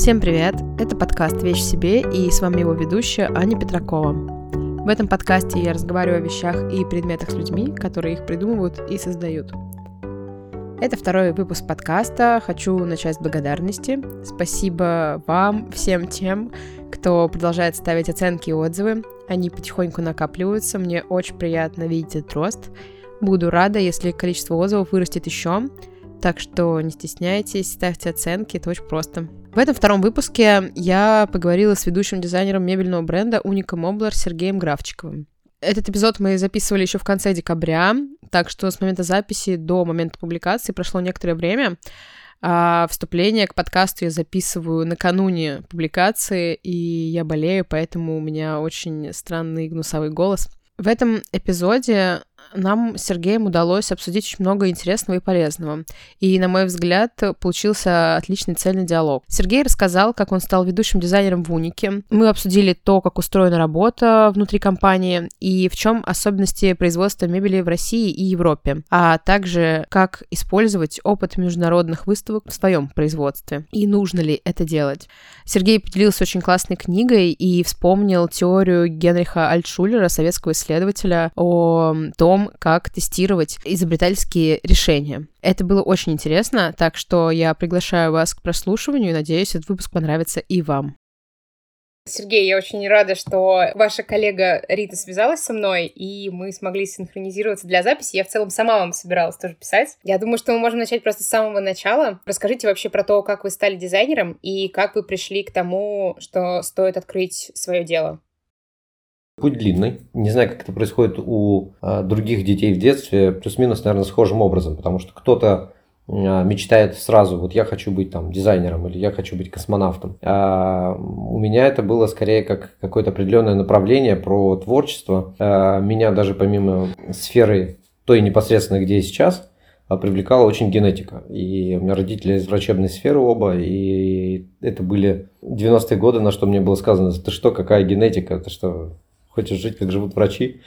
Всем привет! Это подкаст «Вещь себе» и с вами его ведущая Аня Петракова. В этом подкасте я разговариваю о вещах и предметах с людьми, которые их придумывают и создают. Это второй выпуск подкаста. Хочу начать с благодарности. Спасибо вам, всем тем, кто продолжает ставить оценки и отзывы. Они потихоньку накапливаются. Мне очень приятно видеть этот рост. Буду рада, если количество отзывов вырастет еще. Так что не стесняйтесь, ставьте оценки, это очень просто. В этом втором выпуске я поговорила с ведущим дизайнером мебельного бренда Уника Моблер Сергеем Графчиковым. Этот эпизод мы записывали еще в конце декабря, так что с момента записи до момента публикации прошло некоторое время. А вступление к подкасту я записываю накануне публикации, и я болею, поэтому у меня очень странный гнусовый голос. В этом эпизоде нам с Сергеем удалось обсудить очень много интересного и полезного. И, на мой взгляд, получился отличный цельный диалог. Сергей рассказал, как он стал ведущим дизайнером в Унике. Мы обсудили то, как устроена работа внутри компании и в чем особенности производства мебели в России и Европе, а также как использовать опыт международных выставок в своем производстве и нужно ли это делать. Сергей поделился очень классной книгой и вспомнил теорию Генриха Альтшулера, советского исследователя, о том, том, как тестировать изобретательские решения. Это было очень интересно, так что я приглашаю вас к прослушиванию и надеюсь, этот выпуск понравится и вам. Сергей, я очень рада, что ваша коллега Рита связалась со мной, и мы смогли синхронизироваться для записи. Я в целом сама вам собиралась тоже писать. Я думаю, что мы можем начать просто с самого начала. Расскажите вообще про то, как вы стали дизайнером и как вы пришли к тому, что стоит открыть свое дело. Путь длинный. Не знаю, как это происходит у а, других детей в детстве. Плюс-минус, наверное, схожим образом. Потому что кто-то а, мечтает сразу, вот я хочу быть там дизайнером или я хочу быть космонавтом. А у меня это было скорее как какое-то определенное направление про творчество. А, меня даже помимо сферы той непосредственно, где я сейчас, а, привлекала очень генетика. И у меня родители из врачебной сферы оба, и это были 90-е годы, на что мне было сказано, ты что, какая генетика, ты что, хочешь жить, как живут врачи.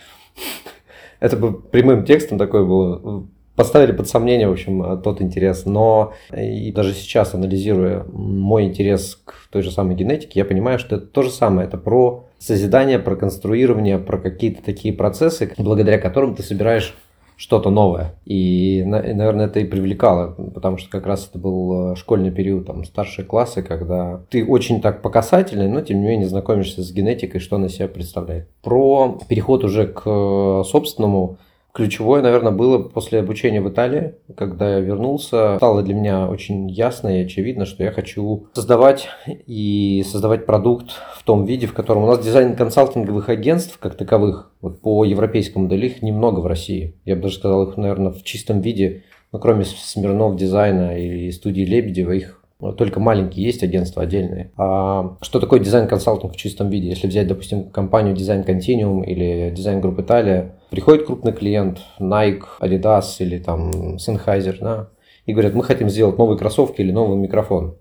Это бы прямым текстом такое было. Поставили под сомнение, в общем, тот интерес. Но и даже сейчас, анализируя мой интерес к той же самой генетике, я понимаю, что это то же самое. Это про созидание, про конструирование, про какие-то такие процессы, благодаря которым ты собираешь что-то новое. И, наверное, это и привлекало, потому что как раз это был э, школьный период, там, старшие классы, когда ты очень так по касательной, но тем не менее знакомишься с генетикой, что она себя представляет. Про переход уже к э, собственному Ключевое, наверное, было после обучения в Италии, когда я вернулся. Стало для меня очень ясно и очевидно, что я хочу создавать и создавать продукт в том виде, в котором у нас дизайн консалтинговых агентств, как таковых, вот по европейскому модели, их немного в России. Я бы даже сказал, их, наверное, в чистом виде, ну, кроме Смирнов дизайна и студии Лебедева, их только маленькие есть агентства отдельные. А что такое дизайн-консалтинг в чистом виде? Если взять, допустим, компанию Design Continuum или Design Group Italia, приходит крупный клиент, Nike, Adidas или там Sennheiser, да, и говорят, мы хотим сделать новые кроссовки или новый микрофон.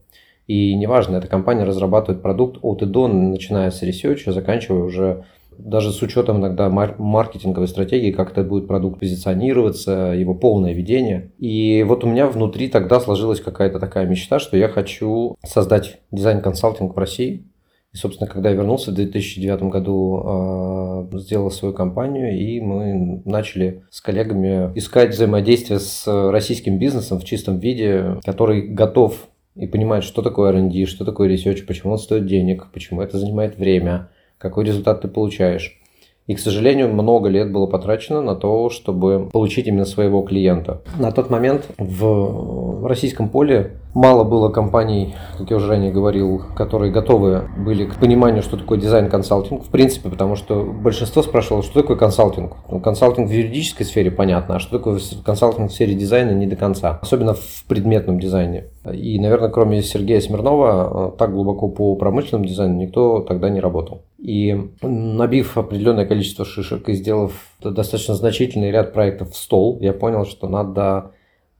И неважно, эта компания разрабатывает продукт от и до, начиная с research'а, заканчивая уже даже с учетом иногда маркетинговой стратегии, как это будет продукт позиционироваться, его полное ведение. И вот у меня внутри тогда сложилась какая-то такая мечта, что я хочу создать дизайн-консалтинг в России. И, собственно, когда я вернулся в 2009 году, э, сделал свою компанию, и мы начали с коллегами искать взаимодействие с российским бизнесом в чистом виде, который готов и понимает, что такое R&D, что такое research, почему он стоит денег, почему это занимает время – какой результат ты получаешь. И, к сожалению, много лет было потрачено на то, чтобы получить именно своего клиента. На тот момент в российском поле мало было компаний, как я уже ранее говорил, которые готовы были к пониманию, что такое дизайн-консалтинг, в принципе, потому что большинство спрашивало, что такое консалтинг. Ну, консалтинг в юридической сфере понятно, а что такое консалтинг в сфере дизайна не до конца, особенно в предметном дизайне. И, наверное, кроме Сергея Смирнова, так глубоко по промышленному дизайну никто тогда не работал. И набив определенное количество шишек и сделав достаточно значительный ряд проектов в стол, я понял, что надо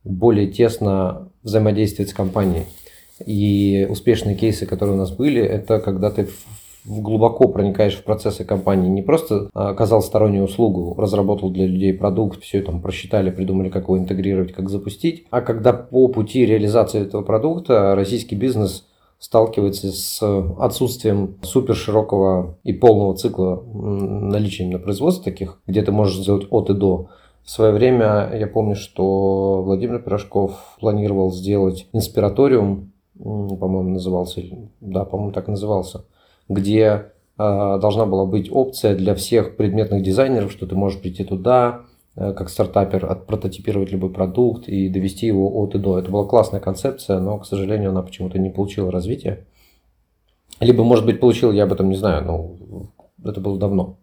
более тесно взаимодействовать с компанией. И успешные кейсы, которые у нас были, это когда ты глубоко проникаешь в процессы компании, не просто оказал стороннюю услугу, разработал для людей продукт, все там просчитали, придумали, как его интегрировать, как запустить, а когда по пути реализации этого продукта российский бизнес сталкивается с отсутствием супер широкого и полного цикла наличия на производстве таких, где ты можешь сделать от и до. В свое время я помню, что Владимир Пирожков планировал сделать инспираториум, по-моему, назывался, да, по-моему, так назывался, где э, должна была быть опция для всех предметных дизайнеров, что ты можешь прийти туда, Э, как стартапер отпрототипировать любой продукт и довести его от и до. Это была классная концепция, но, к сожалению, она почему-то не получила развития. Либо, может быть, получил, я об этом не знаю, но это было давно.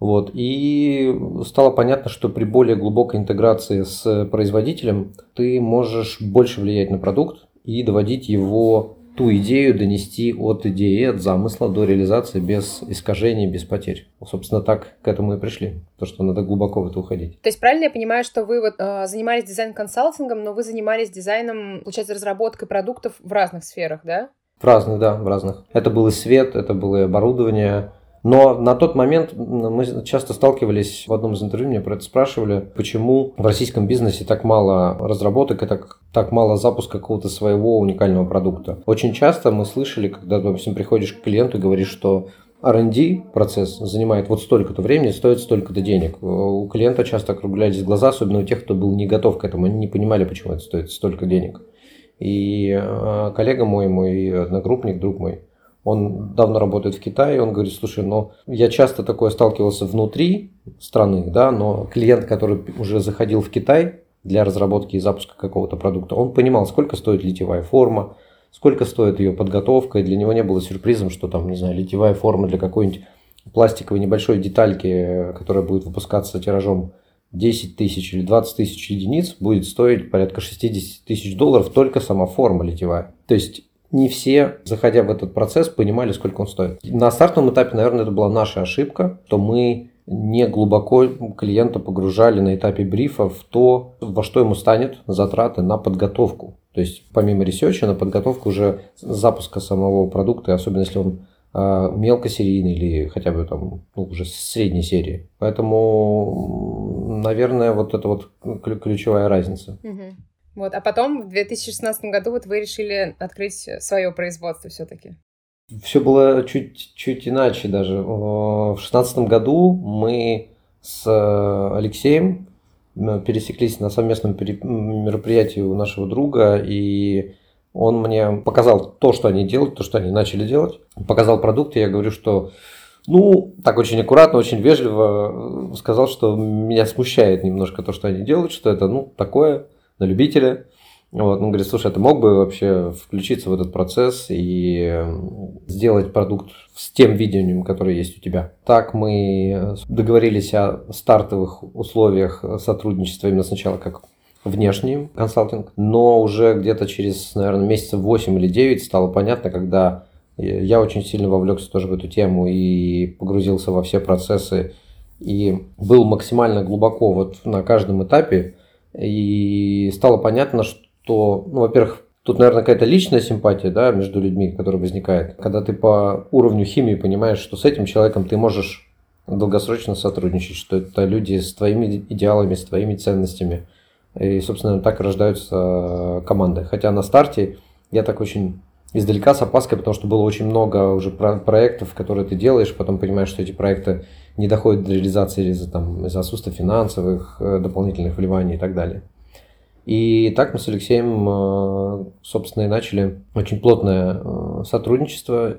Вот. И стало понятно, что при более глубокой интеграции с производителем ты можешь больше влиять на продукт и доводить его ту идею донести от идеи, от замысла до реализации без искажений, без потерь. Собственно, так к этому и пришли, то, что надо глубоко в это уходить. То есть правильно я понимаю, что вы вот э, занимались дизайн-консалтингом, но вы занимались дизайном, получается, разработкой продуктов в разных сферах, да? В разных, да, в разных. Это был и свет, это было и оборудование, но на тот момент мы часто сталкивались, в одном из интервью меня про это спрашивали, почему в российском бизнесе так мало разработок и так, так мало запуска какого-то своего уникального продукта. Очень часто мы слышали, когда, допустим, приходишь к клиенту и говоришь, что R&D процесс занимает вот столько-то времени, стоит столько-то денег. У клиента часто округлялись глаза, особенно у тех, кто был не готов к этому, они не понимали, почему это стоит столько денег. И э, коллега мой, мой одногруппник, друг мой, он давно работает в Китае, он говорит, слушай, ну, я часто такое сталкивался внутри страны, да, но клиент, который уже заходил в Китай для разработки и запуска какого-то продукта, он понимал, сколько стоит литьевая форма, сколько стоит ее подготовка, и для него не было сюрпризом, что там, не знаю, литьевая форма для какой-нибудь пластиковой небольшой детальки, которая будет выпускаться тиражом 10 тысяч или 20 тысяч единиц, будет стоить порядка 60 тысяч долларов только сама форма литьевая. То есть не все, заходя в этот процесс, понимали, сколько он стоит. На стартовом этапе, наверное, это была наша ошибка, что мы не глубоко клиента погружали на этапе брифа в то, во что ему станет затраты на подготовку. То есть помимо research'а на подготовку уже запуска самого продукта, особенно если он э, мелкосерийный или хотя бы там ну, уже средней серии. Поэтому, наверное, вот это вот ключевая разница. Угу. Вот, а потом в 2016 году вот вы решили открыть свое производство все-таки. Все было чуть, чуть иначе даже. В 2016 году мы с э, Алексеем пересеклись на совместном мероприятии у нашего друга, и он мне показал то, что они делают, то, что они начали делать. Показал продукт, и я говорю, что ну, так очень аккуратно, очень вежливо сказал, что меня смущает немножко то, что они делают, что это, ну, такое – на любителя. Вот, он говорит, слушай, а ты мог бы вообще включиться в этот процесс и сделать продукт с тем видением, которое есть у тебя? Так мы договорились о стартовых условиях сотрудничества именно сначала как внешний консалтинг, но уже где-то через, наверное, месяца 8 или 9 стало понятно, когда я очень сильно вовлекся тоже в эту тему и погрузился во все процессы и был максимально глубоко вот на каждом этапе, и стало понятно, что, ну, во-первых, Тут, наверное, какая-то личная симпатия да, между людьми, которая возникает. Когда ты по уровню химии понимаешь, что с этим человеком ты можешь долгосрочно сотрудничать, что это люди с твоими идеалами, с твоими ценностями. И, собственно, так рождаются команды. Хотя на старте я так очень издалека с опаской, потому что было очень много уже проектов, которые ты делаешь, потом понимаешь, что эти проекты не доходят до реализации из-за там, из отсутствия финансовых, э, дополнительных вливаний и так далее. И так мы с Алексеем, э, собственно, и начали очень плотное э, сотрудничество.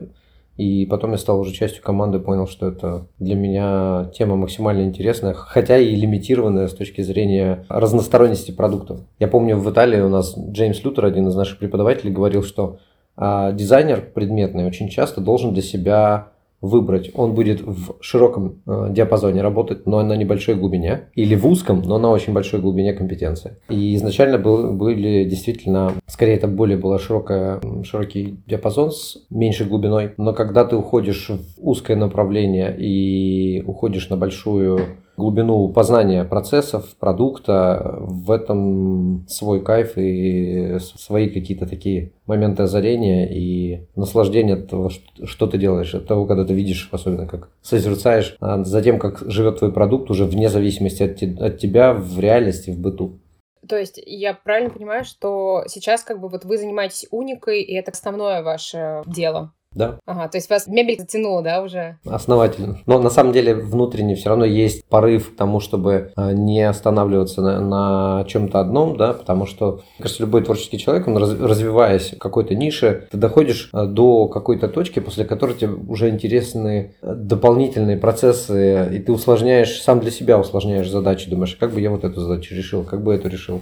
И потом я стал уже частью команды, понял, что это для меня тема максимально интересная, хотя и лимитированная с точки зрения разносторонности продуктов. Я помню, в Италии у нас Джеймс Лютер, один из наших преподавателей, говорил, что а дизайнер предметный очень часто должен для себя выбрать. Он будет в широком э, диапазоне работать, но на небольшой глубине, или в узком, но на очень большой глубине компетенции. И изначально был, были действительно, скорее это более было широкое, широкий диапазон с меньшей глубиной, но когда ты уходишь в узкое направление и уходишь на большую глубину познания процессов, продукта, в этом свой кайф и свои какие-то такие моменты озарения и наслаждения от того, что ты делаешь, от того, когда ты видишь, особенно как созерцаешь, а за тем, как живет твой продукт уже вне зависимости от, от тебя в реальности, в быту. То есть я правильно понимаю, что сейчас как бы вот вы занимаетесь уникой, и это основное ваше дело? Да. Ага, то есть вас мебель затянула, да, уже? Основательно. Но на самом деле внутренне все равно есть порыв к тому, чтобы а, не останавливаться на, на чем-то одном, да, потому что, мне кажется, любой творческий человек, он раз, развиваясь в какой-то нише, ты доходишь а, до какой-то точки, после которой тебе уже интересны а, дополнительные процессы, и ты усложняешь, сам для себя усложняешь задачи, думаешь, как бы я вот эту задачу решил, как бы эту решил.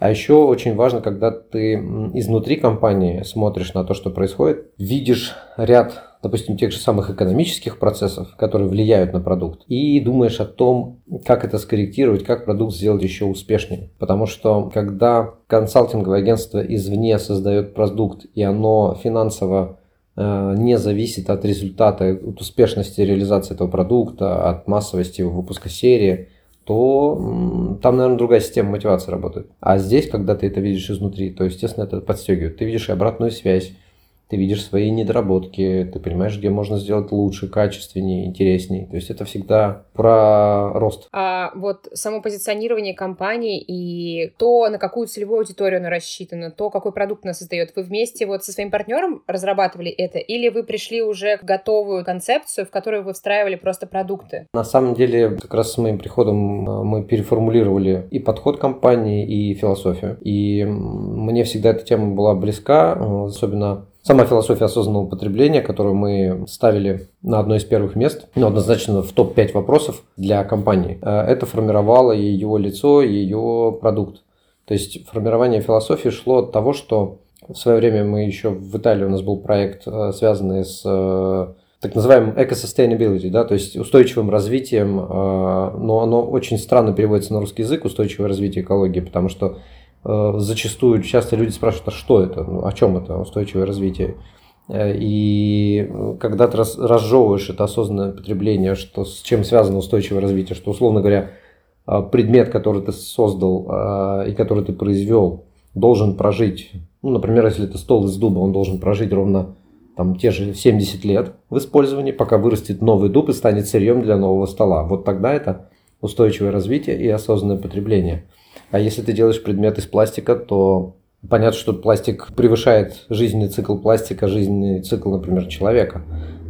А еще очень важно, когда ты изнутри компании смотришь на то, что происходит, видишь ряд, допустим, тех же самых экономических процессов, которые влияют на продукт, и думаешь о том, как это скорректировать, как продукт сделать еще успешнее. Потому что когда консалтинговое агентство извне создает продукт, и оно финансово э, не зависит от результата, от успешности реализации этого продукта, от массовости его выпуска серии, то там, наверное, другая система мотивации работает. А здесь, когда ты это видишь изнутри, то, естественно, это подстегивает. Ты видишь и обратную связь, ты видишь свои недоработки, ты понимаешь, где можно сделать лучше, качественнее, интереснее. То есть это всегда про рост. А вот само позиционирование компании и то, на какую целевую аудиторию она рассчитана, то, какой продукт она создает, вы вместе вот со своим партнером разрабатывали это, или вы пришли уже к готовую концепцию, в которую вы встраивали просто продукты? На самом деле, как раз с моим приходом э, мы переформулировали и подход компании, и философию. И мне всегда эта тема была близка, э, особенно Сама философия осознанного потребления, которую мы ставили на одно из первых мест, ну, однозначно в топ-5 вопросов для компании, э, это формировало ее лицо, ее продукт. То есть формирование философии шло от того, что в свое время мы еще в Италии у нас был проект, э, связанный с э, так называемым eco-sustainability, да, то есть устойчивым развитием, но оно очень странно переводится на русский язык, устойчивое развитие экологии, потому что зачастую часто люди спрашивают, а что это, ну, о чем это устойчивое развитие. Э, и когда ты разжевываешь это осознанное потребление, что, с чем связано устойчивое развитие, что, условно говоря, э, предмет, который ты создал и который ты произвел, должен прожить, ну, например, если это стол из дуба, он должен прожить ровно там, те же 70 лет в использовании, пока вырастет новый дуб и станет сырьем для нового стола. Вот тогда это устойчивое развитие и осознанное потребление – а если ты делаешь предмет из пластика, то понятно, что пластик превышает жизненный цикл пластика, жизненный цикл, например, человека.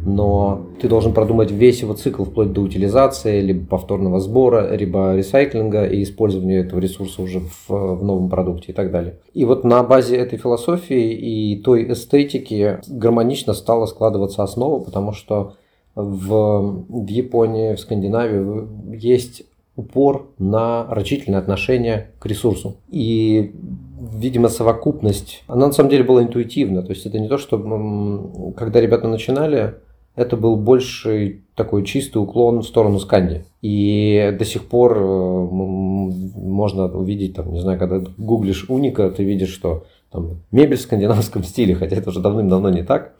Но ты должен продумать весь его цикл вплоть до утилизации, либо повторного сбора, либо ресайклинга и использования этого ресурса уже в, в новом продукте и так далее. И вот на базе этой философии и той эстетики гармонично стала складываться основа, потому что в, в Японии, в Скандинавии есть упор на рачительное отношение к ресурсу. И, видимо, совокупность, она на самом деле была интуитивна. То есть это не то, что когда ребята начинали, это был больше такой чистый уклон в сторону Сканди. И до сих пор э, можно увидеть, там, не знаю, когда гуглишь уника, ты видишь, что там, мебель в скандинавском стиле, хотя это уже давным-давно не так,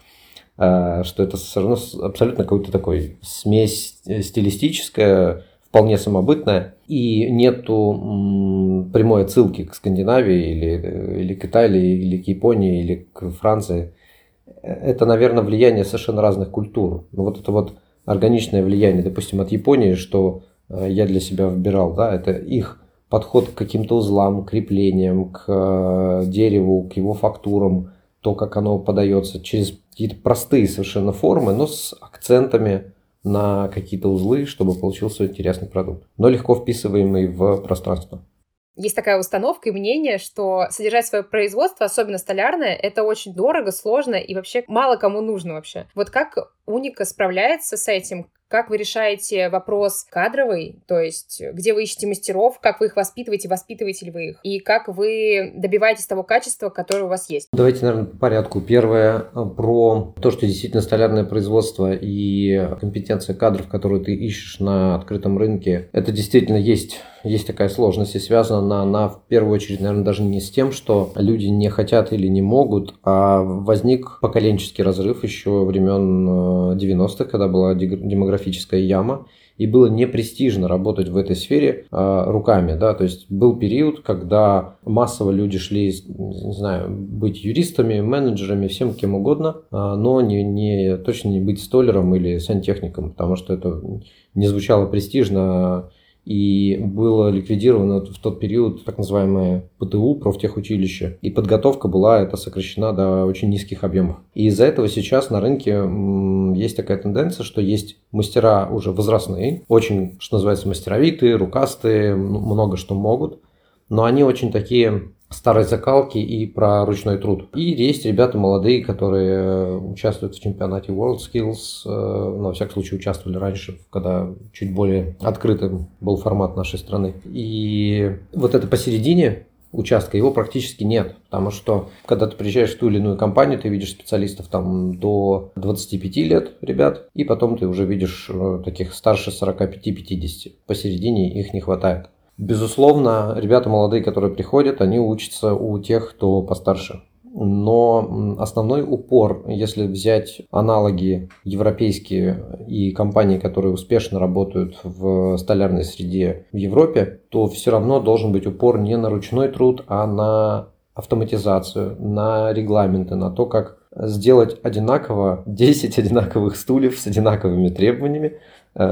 э, что это все равно абсолютно какой-то такой смесь стилистическая, вполне самобытная, и нету прямой отсылки к Скандинавии или, или к Италии, или к Японии, или к Франции. Это, наверное, влияние совершенно разных культур. Но вот это вот органичное влияние, допустим, от Японии, что э, я для себя выбирал, да, это их подход к каким-то узлам, креплениям, к э, дереву, к его фактурам, то, как оно подается через какие-то простые совершенно формы, но с акцентами на какие-то узлы, чтобы получился интересный продукт, но легко вписываемый в пространство. Есть такая установка и мнение, что содержать свое производство, особенно столярное, это очень дорого, сложно и вообще мало кому нужно вообще. Вот как Уника справляется с этим? Как вы решаете вопрос кадровый, то есть где вы ищете мастеров, как вы их воспитываете, воспитываете ли вы их, и как вы добиваетесь того качества, которое у вас есть? Давайте, наверное, по порядку. Первое э, про то, что действительно столярное производство и компетенция кадров, которую ты ищешь на открытом рынке, это действительно есть есть такая сложность и связана она в первую очередь, наверное, даже не с тем, что люди не хотят или не могут, а возник поколенческий разрыв еще времен 90-х, э, когда была демографическая яма, и было непрестижно работать в этой сфере э, руками, да, то есть был период, когда массово люди шли, не знаю, быть юристами, менеджерами, всем кем угодно, э, но не, не, точно не быть столером или сантехником, потому что это не звучало престижно, и было ликвидировано в тот период так называемое ПТУ, профтехучилище, и подготовка была это сокращена до очень низких объемов. И из-за этого сейчас на рынке есть такая тенденция, что есть мастера уже возрастные, очень, что называется, мастеровитые, рукастые, много что могут, но они очень такие старой закалки и про ручной труд. И есть ребята молодые, которые э, участвуют в чемпионате World Skills, э, на всякий случай участвовали раньше, когда чуть более открытым был формат нашей страны. И вот это посередине участка, его практически нет. Потому что, когда ты приезжаешь в ту или иную компанию, ты видишь специалистов там до 25 лет, ребят, и потом ты уже видишь э, таких старше 45-50. Посередине их не хватает. Безусловно, ребята молодые, которые приходят, они учатся у тех, кто постарше. Но основной упор, если взять аналоги европейские и компании, которые успешно работают в столярной среде в Европе, то все равно должен быть упор не на ручной труд, а на автоматизацию, на регламенты, на то, как сделать одинаково 10 одинаковых стульев с одинаковыми требованиями,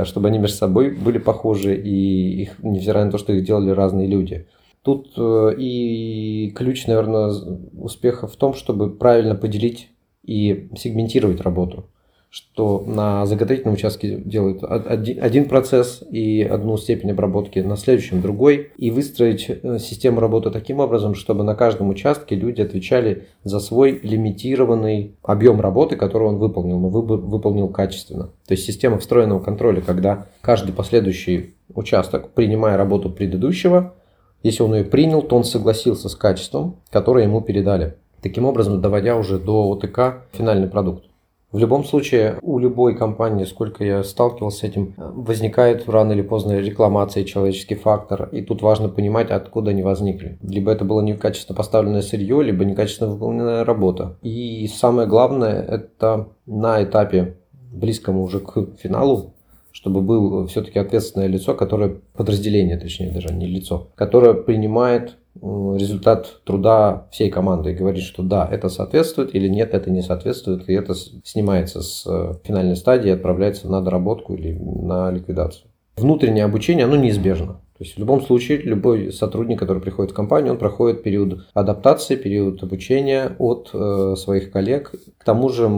чтобы они между собой были похожи, и их, невзирая на то, что их делали разные люди. Тут э, и ключ, наверное, успеха в том, чтобы правильно поделить и сегментировать работу что на заготовительном участке делают один процесс и одну степень обработки, на следующем другой, и выстроить э, систему работы таким образом, чтобы на каждом участке люди отвечали за свой лимитированный объем работы, который он выполнил, но выполнил качественно. То есть система встроенного контроля, когда каждый последующий участок, принимая работу предыдущего, если он ее принял, то он согласился с качеством, которое ему передали. Таким образом, доводя уже до ОТК финальный продукт. В любом случае, у любой компании, сколько я сталкивался с этим, возникает рано или поздно рекламация, человеческий фактор. И тут важно понимать, откуда они возникли. Либо это было некачественно поставленное сырье, либо некачественно выполненная работа. И самое главное, это на этапе близкому уже к финалу чтобы был все-таки ответственное лицо, которое подразделение, точнее даже не лицо, которое принимает результат труда всей команды и говорит, что да, это соответствует или нет, это не соответствует, и это снимается с э, финальной стадии и отправляется на доработку или на ликвидацию. Внутреннее обучение, оно неизбежно. То есть в любом случае любой сотрудник, который приходит в компанию, он проходит период адаптации, период обучения от э, своих коллег. К тому же,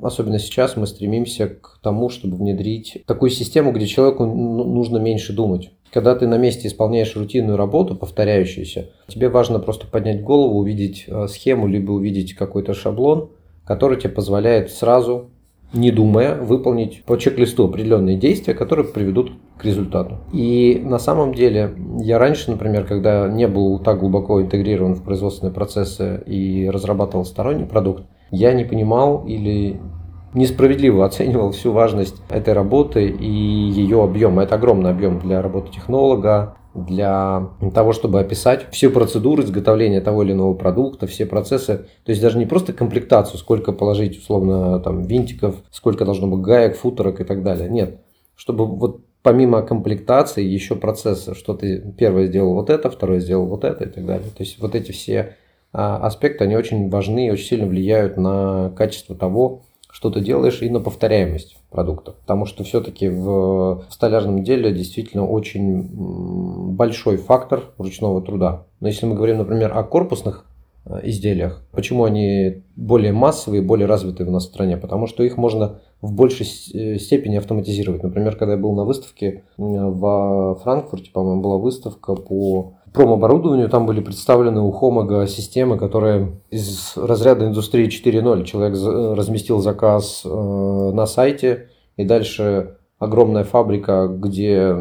особенно сейчас, мы стремимся к тому, чтобы внедрить такую систему, где человеку ну, нужно меньше думать. Когда ты на месте исполняешь рутинную работу, повторяющуюся, тебе важно просто поднять голову, увидеть э, схему, либо увидеть какой-то шаблон, который тебе позволяет сразу не думая, выполнить по чек-листу определенные действия, которые приведут к результату. И на самом деле я раньше, например, когда не был так глубоко интегрирован в производственные процессы и разрабатывал сторонний продукт, я не понимал или несправедливо оценивал всю важность этой работы и ее объем. Это огромный объем для работы технолога, для того, чтобы описать всю процедуру изготовления того или иного продукта, все процессы. То есть даже не просто комплектацию, сколько положить условно там винтиков, сколько должно быть гаек, футерок и так далее. Нет. Чтобы вот помимо комплектации еще процессы, что ты первое сделал вот это, второе сделал вот это и так далее. То есть вот эти все а, аспекты, они очень важны и очень сильно влияют на качество того, что ты делаешь, и на повторяемость продукта. Потому что все-таки в столярном деле действительно очень большой фактор ручного труда. Но если мы говорим, например, о корпусных изделиях. Почему они более массовые, более развитые в нашей стране? Потому что их можно в большей э, степени автоматизировать. Например, когда я был на выставке в Франкфурте, по-моему, была выставка по промоборудованию. Там были представлены у Хомага системы, которые из разряда индустрии 4.0. Человек разместил заказ э, на сайте, и дальше огромная фабрика, где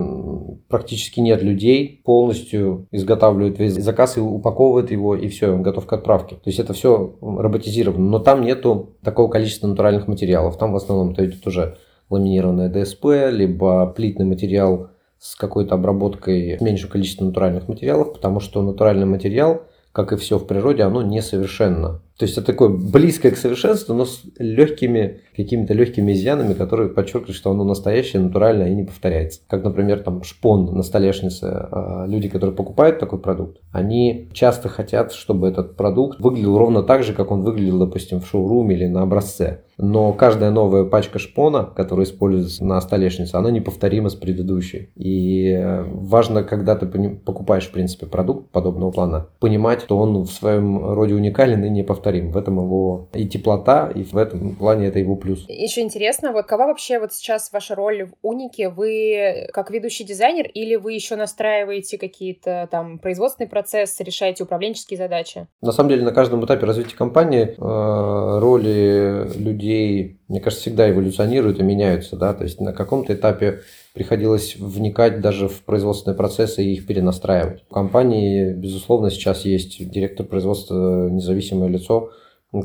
практически нет людей, полностью изготавливает весь заказ и упаковывает его, и все, он готов к отправке. То есть это все роботизировано. Но там нету такого количества натуральных материалов. Там в основном это идет уже ламинированное ДСП, либо плитный материал с какой-то обработкой меньшего количества натуральных материалов, потому что натуральный материал, как и все в природе, оно несовершенно. То есть это такое близкое к совершенству, но с легкими, какими-то легкими изъянами, которые подчеркивают, что оно настоящее, натуральное и не повторяется. Как, например, там шпон на столешнице. А, люди, которые покупают такой продукт, они часто хотят, чтобы этот продукт выглядел ровно так же, как он выглядел, допустим, в шоуруме или на образце. Но каждая новая пачка шпона, которая используется на столешнице, она неповторима с предыдущей. И э, важно, когда ты покупаешь, в принципе, продукт подобного плана, понимать, что он в своем роде уникален и неповторим. В этом его и теплота, и в этом плане это его плюс. Еще интересно, вот какова вообще вот сейчас ваша роль в Унике? Вы как ведущий дизайнер или вы еще настраиваете какие-то там производственные процессы, решаете управленческие задачи? На самом деле на каждом этапе развития компании э, роли людей, мне кажется, всегда эволюционируют и меняются. Да? То есть на каком-то этапе приходилось вникать даже в производственные процессы и их перенастраивать. В компании, безусловно, сейчас есть директор производства, независимое лицо,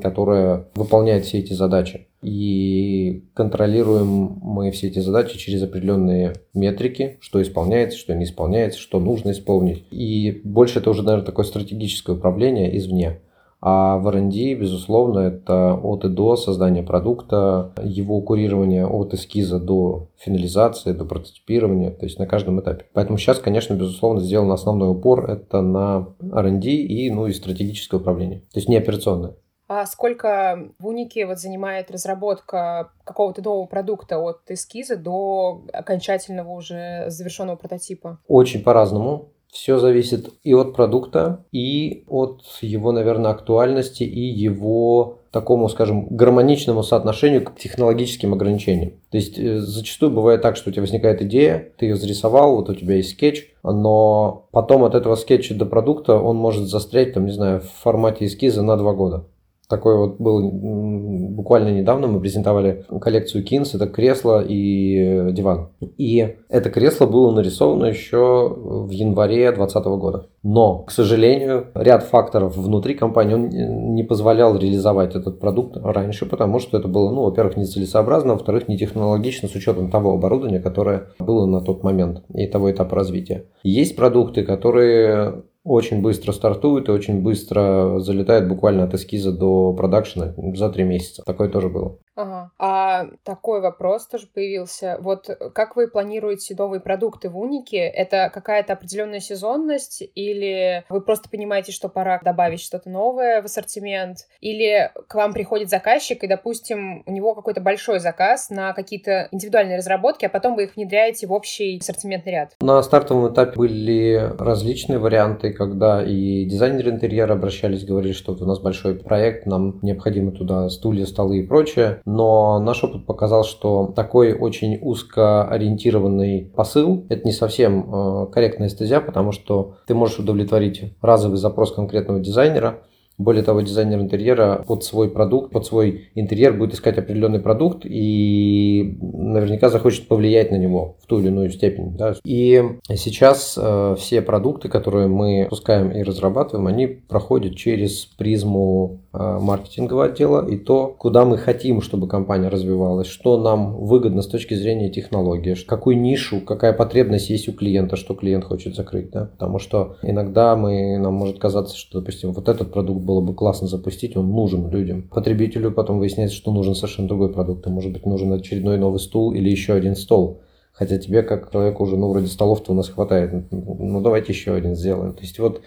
которое выполняет все эти задачи. И контролируем мы все эти задачи через определенные метрики, что исполняется, что не исполняется, что нужно исполнить. И больше это уже, наверное, такое стратегическое управление извне. А в R&D, безусловно, это от и до создания продукта, его курирование от эскиза до финализации, до прототипирования, то есть на каждом этапе. Поэтому сейчас, конечно, безусловно, сделан основной упор это на R&D и, ну, и стратегическое управление, то есть не операционное. А сколько в Унике вот занимает разработка какого-то нового продукта от эскиза до окончательного уже завершенного прототипа? Очень по-разному. Все зависит и от продукта, и от его, наверное, актуальности, и его такому, скажем, гармоничному соотношению к технологическим ограничениям. То есть э, зачастую бывает так, что у тебя возникает идея, ты ее зарисовал, вот у тебя есть скетч, но потом от этого скетча до продукта он может застрять, там, не знаю, в формате эскиза на два года. Такой вот был буквально недавно, мы презентовали коллекцию Kins, это кресло и э, диван. И это кресло было нарисовано еще в январе 2020 года. Но, к сожалению, ряд факторов внутри компании он не позволял реализовать этот продукт раньше, потому что это было, ну, во-первых, нецелесообразно, во-вторых, не технологично с учетом того оборудования, которое было на тот момент и того этапа развития. Есть продукты, которые очень быстро стартует и очень быстро залетает буквально от эскиза до продакшена за три месяца. Такое тоже было. Ага. А такой вопрос тоже появился. Вот как вы планируете новые продукты в Унике? Это какая-то определенная сезонность или вы просто понимаете, что пора добавить что-то новое в ассортимент? Или к вам приходит заказчик и, допустим, у него какой-то большой заказ на какие-то индивидуальные разработки, а потом вы их внедряете в общий ассортиментный ряд? На стартовом этапе были различные варианты, когда и дизайнеры интерьера обращались, говорили, что вот у нас большой проект, нам необходимо туда стулья, столы и прочее но наш опыт показал, что такой очень узко ориентированный посыл – это не совсем э, корректная стезя, потому что ты можешь удовлетворить разовый запрос конкретного дизайнера, более того, дизайнер интерьера под свой продукт, под свой интерьер будет искать определенный продукт и наверняка захочет повлиять на него в ту или иную степень. Да? И сейчас э, все продукты, которые мы пускаем и разрабатываем, они проходят через призму маркетингового отдела и то, куда мы хотим, чтобы компания развивалась, что нам выгодно с точки зрения технологии, какую нишу, какая потребность есть у клиента, что клиент хочет закрыть. Да? Потому что иногда мы, нам может казаться, что, допустим, вот этот продукт было бы классно запустить, он нужен людям. Потребителю потом выясняется, что нужен совершенно другой продукт. И может быть нужен очередной новый стул или еще один стол. Хотя тебе, как человеку, уже, ну, вроде столов-то у нас хватает. Ну, давайте еще один сделаем. То есть вот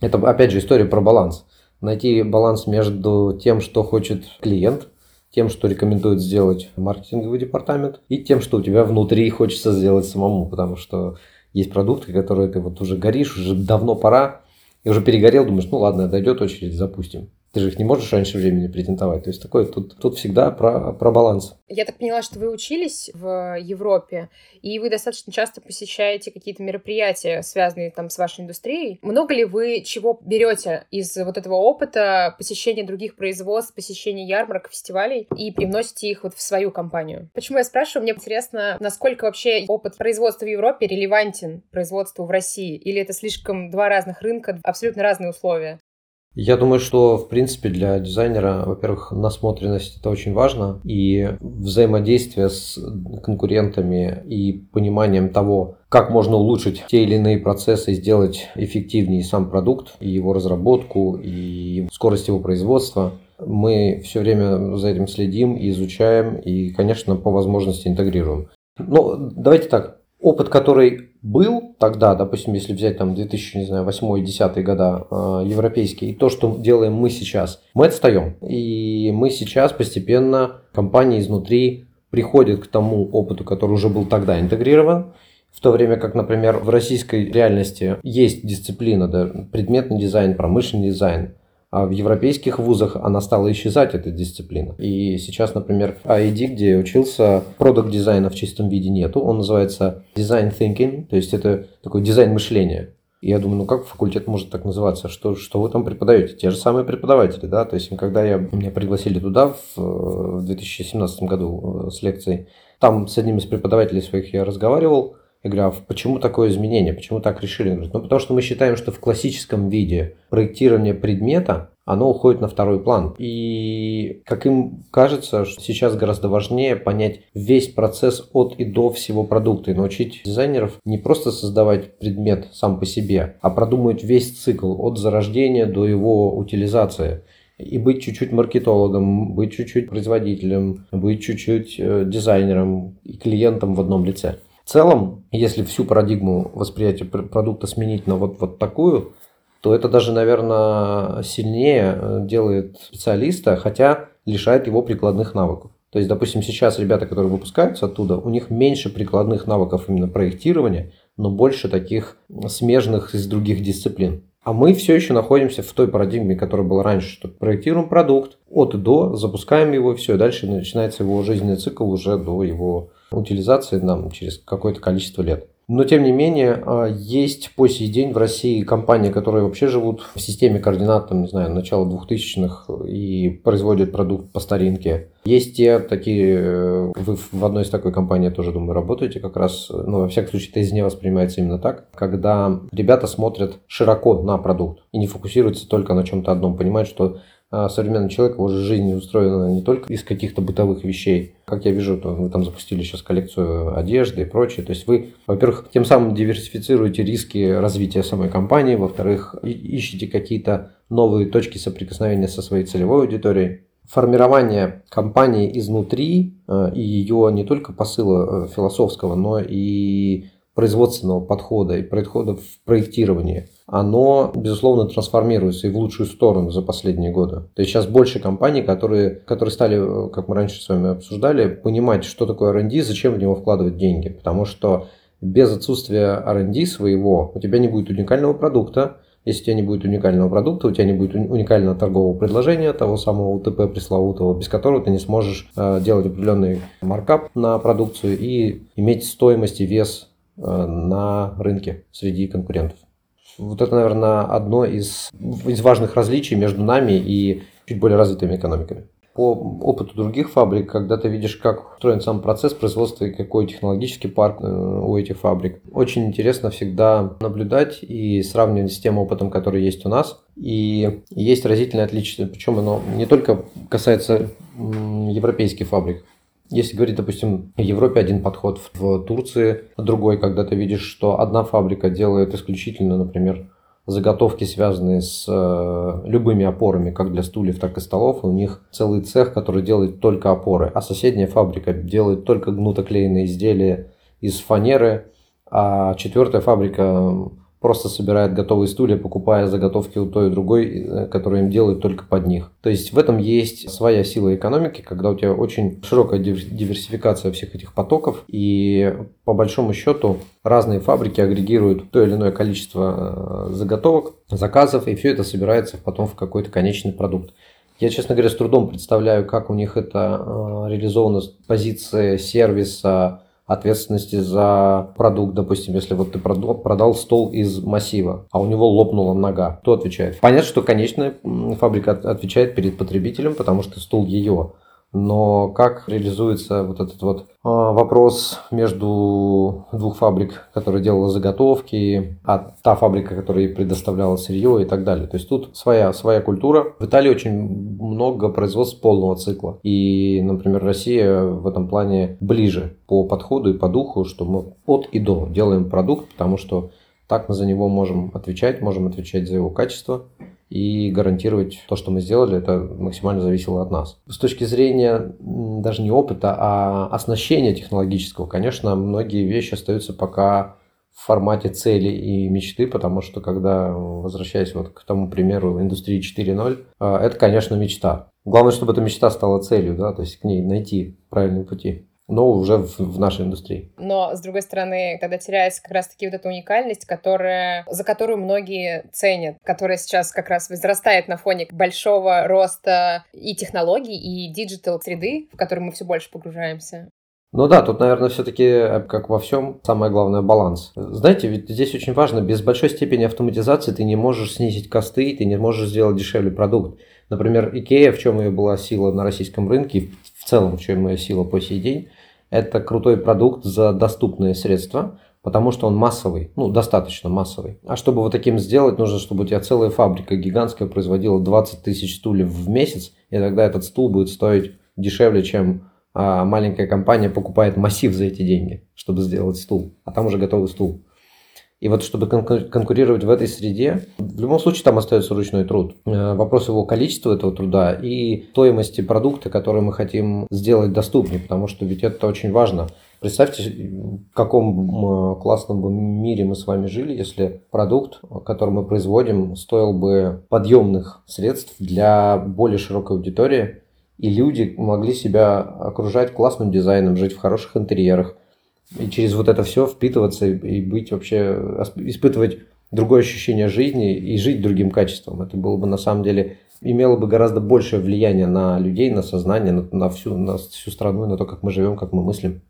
это, опять же, история про баланс. Найти баланс между тем, что хочет клиент, тем, что рекомендует сделать маркетинговый департамент, и тем, что у тебя внутри хочется сделать самому, потому что есть продукты, которые ты вот уже горишь, уже давно пора, и уже перегорел, думаешь, ну ладно, дойдет очередь, запустим. Ты же их не можешь раньше времени презентовать. То есть такое тут, тут всегда про, про баланс. Я так поняла, что вы учились в Европе, и вы достаточно часто посещаете какие-то мероприятия, связанные там с вашей индустрией. Много ли вы чего берете из вот этого опыта посещения других производств, посещения ярмарок, фестивалей и привносите их вот в свою компанию? Почему я спрашиваю? Мне интересно, насколько вообще опыт производства в Европе релевантен производству в России? Или это слишком два разных рынка, абсолютно разные условия? Я думаю, что, в принципе, для дизайнера, во-первых, насмотренность это очень важно, и взаимодействие с конкурентами и пониманием того, как можно улучшить те или иные процессы, сделать эффективнее сам продукт, и его разработку, и скорость его производства – Мы все время за этим следим, изучаем и, конечно, по возможности интегрируем. Ну, давайте так, опыт, который был тогда, допустим, если взять там 2008-2010 года э, европейский, и то, что делаем мы сейчас, мы отстаем. И мы сейчас постепенно, компании изнутри приходят к тому опыту, который уже был тогда интегрирован, в то время как, например, в российской реальности есть дисциплина, да, предметный дизайн, промышленный дизайн, а в европейских вузах она стала исчезать, эта дисциплина. И сейчас, например, в IED, где я учился, product design'а в чистом виде нету. Он называется Design Thinking, то есть это такой дизайн мышления. И я думаю, ну как факультет может так называться? Что, что вы там преподаете? Те же самые преподаватели, да? То есть, когда я, меня пригласили туда в, в 2017 году э, с лекцией, там с одним из преподавателей своих я разговаривал, я говорю, а почему такое изменение? Почему так решили? Ну, потому что мы считаем, что в классическом виде проектирование предмета, оно уходит на второй план. И, как им кажется, что сейчас гораздо важнее понять весь процесс от и до всего продукта и научить дизайнеров не просто создавать предмет сам по себе, а продумать весь цикл от зарождения до его утилизации и быть чуть-чуть маркетологом, быть чуть-чуть производителем, быть чуть-чуть э, дизайнером и клиентом в одном лице. В целом, если всю парадигму восприятия продукта сменить на вот, вот такую, то это даже, наверное, сильнее э, делает специалиста, хотя лишает его прикладных навыков. То есть, допустим, сейчас ребята, которые выпускаются оттуда, у них меньше прикладных навыков именно проектирования, но больше таких смежных из других дисциплин. А мы все еще находимся в той парадигме, которая была раньше, что проектируем продукт от и до, запускаем его, и все, и дальше начинается его жизненный цикл уже до его утилизации нам через какое-то количество лет. Но, тем не менее, а, есть по сей день в России компании, которые вообще живут в системе координат, там, не знаю, начала 2000-х и производят продукт по старинке. Есть те такие, э, вы в одной из такой компании, тоже, думаю, работаете как раз, ну, во всяком случае, это из нее воспринимается именно так, когда ребята смотрят широко на продукт и не фокусируются только на чем-то одном, понимают, что а современный человек, его жизнь устроена не только из каких-то бытовых вещей. Как я вижу, то вы там запустили сейчас коллекцию одежды и прочее. То есть вы, во-первых, тем самым диверсифицируете риски развития самой компании, во-вторых, ищете какие-то новые точки соприкосновения со своей целевой аудиторией. Формирование компании изнутри э, и ее не только посыла э, философского, но и производственного подхода и подхода в проектировании, оно, безусловно, трансформируется и в лучшую сторону за последние годы. То есть сейчас больше компаний, которые, которые стали, как мы раньше с вами обсуждали, понимать, что такое R&D, зачем в него вкладывать деньги. Потому что без отсутствия R&D своего у тебя не будет уникального продукта, если у тебя не будет уникального продукта, у тебя не будет уникального торгового предложения, того самого УТП пресловутого, без которого ты не сможешь э, делать определенный маркап на продукцию и иметь стоимость и вес Э, на рынке среди конкурентов. Вот это, наверное, одно из, из важных различий между нами и чуть более развитыми экономиками. По опыту других фабрик, когда ты видишь, как устроен сам процесс производства и какой технологический парк э, у этих фабрик, очень интересно всегда наблюдать и сравнивать с тем опытом, который есть у нас. И есть разительное отличие, причем оно не только касается европейских фабрик, если говорить, допустим, в Европе один подход, в Турции другой, когда ты видишь, что одна фабрика делает исключительно, например, заготовки, связанные с э, любыми опорами, как для стульев, так и столов, и у них целый цех, который делает только опоры, а соседняя фабрика делает только гнутоклеенные изделия из фанеры, а четвертая фабрика просто собирает готовые стулья, покупая заготовки у той и другой, э, которые им делают только под них. То есть в этом есть своя сила экономики, когда у тебя очень широкая диверсификация всех этих потоков, и по большому счету разные фабрики агрегируют то или иное количество э, заготовок, заказов, и все это собирается потом в какой-то конечный продукт. Я, честно говоря, с трудом представляю, как у них это э, реализовано с позиции сервиса, ответственности за продукт, допустим, если вот ты продал, стол из массива, а у него лопнула нога, кто отвечает? Понятно, что конечная фабрика отвечает перед потребителем, потому что стул ее но как реализуется вот этот вот а, вопрос между двух фабрик, которые делала заготовки, а та фабрика, которая предоставляла сырье и так далее. То есть тут своя, своя культура. В Италии очень много производств полного цикла. И, например, Россия в этом плане ближе по подходу и по духу, что мы от и до делаем продукт, потому что Так мы за него можем отвечать, можем отвечать за его качество и гарантировать то, что мы сделали, это максимально зависело от нас. С точки зрения даже не опыта, а оснащения технологического, конечно, многие вещи остаются пока в формате цели и мечты, потому что когда, возвращаясь вот к тому примеру индустрии 4.0, а, это, конечно, мечта. Главное, чтобы эта мечта стала целью, да, то есть к ней найти правильные пути но уже в, в нашей индустрии. Но, с другой стороны, тогда теряется как раз-таки вот эта уникальность, которая, за которую многие ценят, которая сейчас как раз возрастает на фоне большого роста и технологий, и digital среды, в которую мы все больше погружаемся. Ну да, тут, наверное, все-таки, э, как во всем, самое главное – баланс. Знаете, ведь здесь очень важно, без большой степени автоматизации ты не можешь снизить косты, ты не можешь сделать дешевле продукт. Например, Икея, в чем ее была сила на российском рынке, в целом, в чем ее сила по сей день, это крутой продукт за доступные средства, потому что он массовый, ну, достаточно массовый. А чтобы вот таким сделать, нужно, чтобы у тебя целая фабрика гигантская производила 20 тысяч стульев в месяц, и тогда этот стул будет стоить дешевле, чем а, маленькая компания покупает массив за эти деньги, чтобы сделать стул, а там уже готовый стул. И вот чтобы конкурировать в этой среде, в любом случае там остается ручной труд. Э, вопрос его количества этого труда и стоимости продукта, который мы хотим сделать доступнее, потому что ведь это очень важно. Представьте, в каком э, классном бы мире мы с вами жили, если продукт, который мы производим, стоил бы подъемных средств для более широкой аудитории, и люди могли себя окружать классным дизайном, жить в хороших интерьерах, и через вот это все впитываться и быть вообще, испытывать другое ощущение жизни и жить другим качеством. Это было бы на самом деле, имело бы гораздо большее влияние на людей, на сознание, на, на, всю, на всю страну, на то, как мы живем, как мы мыслим.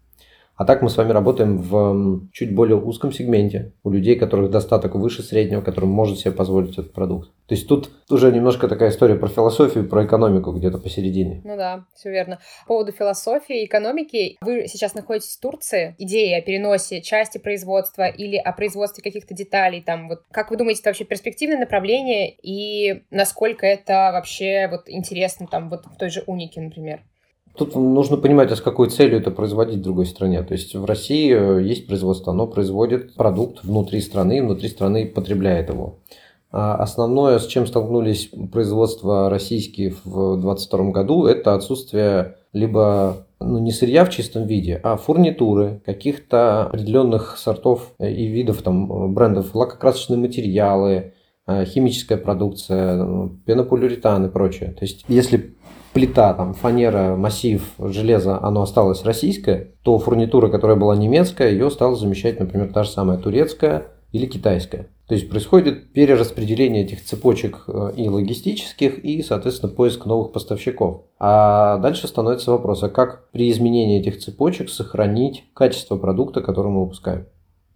А так мы с вами работаем в чуть более узком сегменте, у людей, которых достаток выше среднего, которым может себе позволить этот продукт. То есть тут уже немножко такая история про философию, про экономику где-то посередине. Ну да, все верно. По поводу философии и экономики, вы сейчас находитесь в Турции. Идеи о переносе части производства или о производстве каких-то деталей, там вот, как вы думаете, это вообще перспективное направление и насколько это вообще вот интересно там вот в той же Унике, например? Тут нужно понимать, а с какой целью это производить в другой стране. То есть в России э, есть производство, оно производит продукт внутри страны, внутри страны потребляет его. А основное, с чем столкнулись производства российские в 2022 году, это отсутствие либо ну, не сырья в чистом виде, а фурнитуры, каких-то определенных сортов и видов там, брендов, лакокрасочные материалы, э, химическая продукция, пенополиуретан и прочее. То есть, если плита, там, фанера, массив, железо, оно осталось российское, то фурнитура, которая была немецкая, ее стала замещать, например, та же самая турецкая или китайская. То есть происходит перераспределение этих цепочек э, и логистических, и, соответственно, поиск новых поставщиков. А дальше становится вопрос, а как при изменении этих цепочек сохранить качество продукта, который мы выпускаем?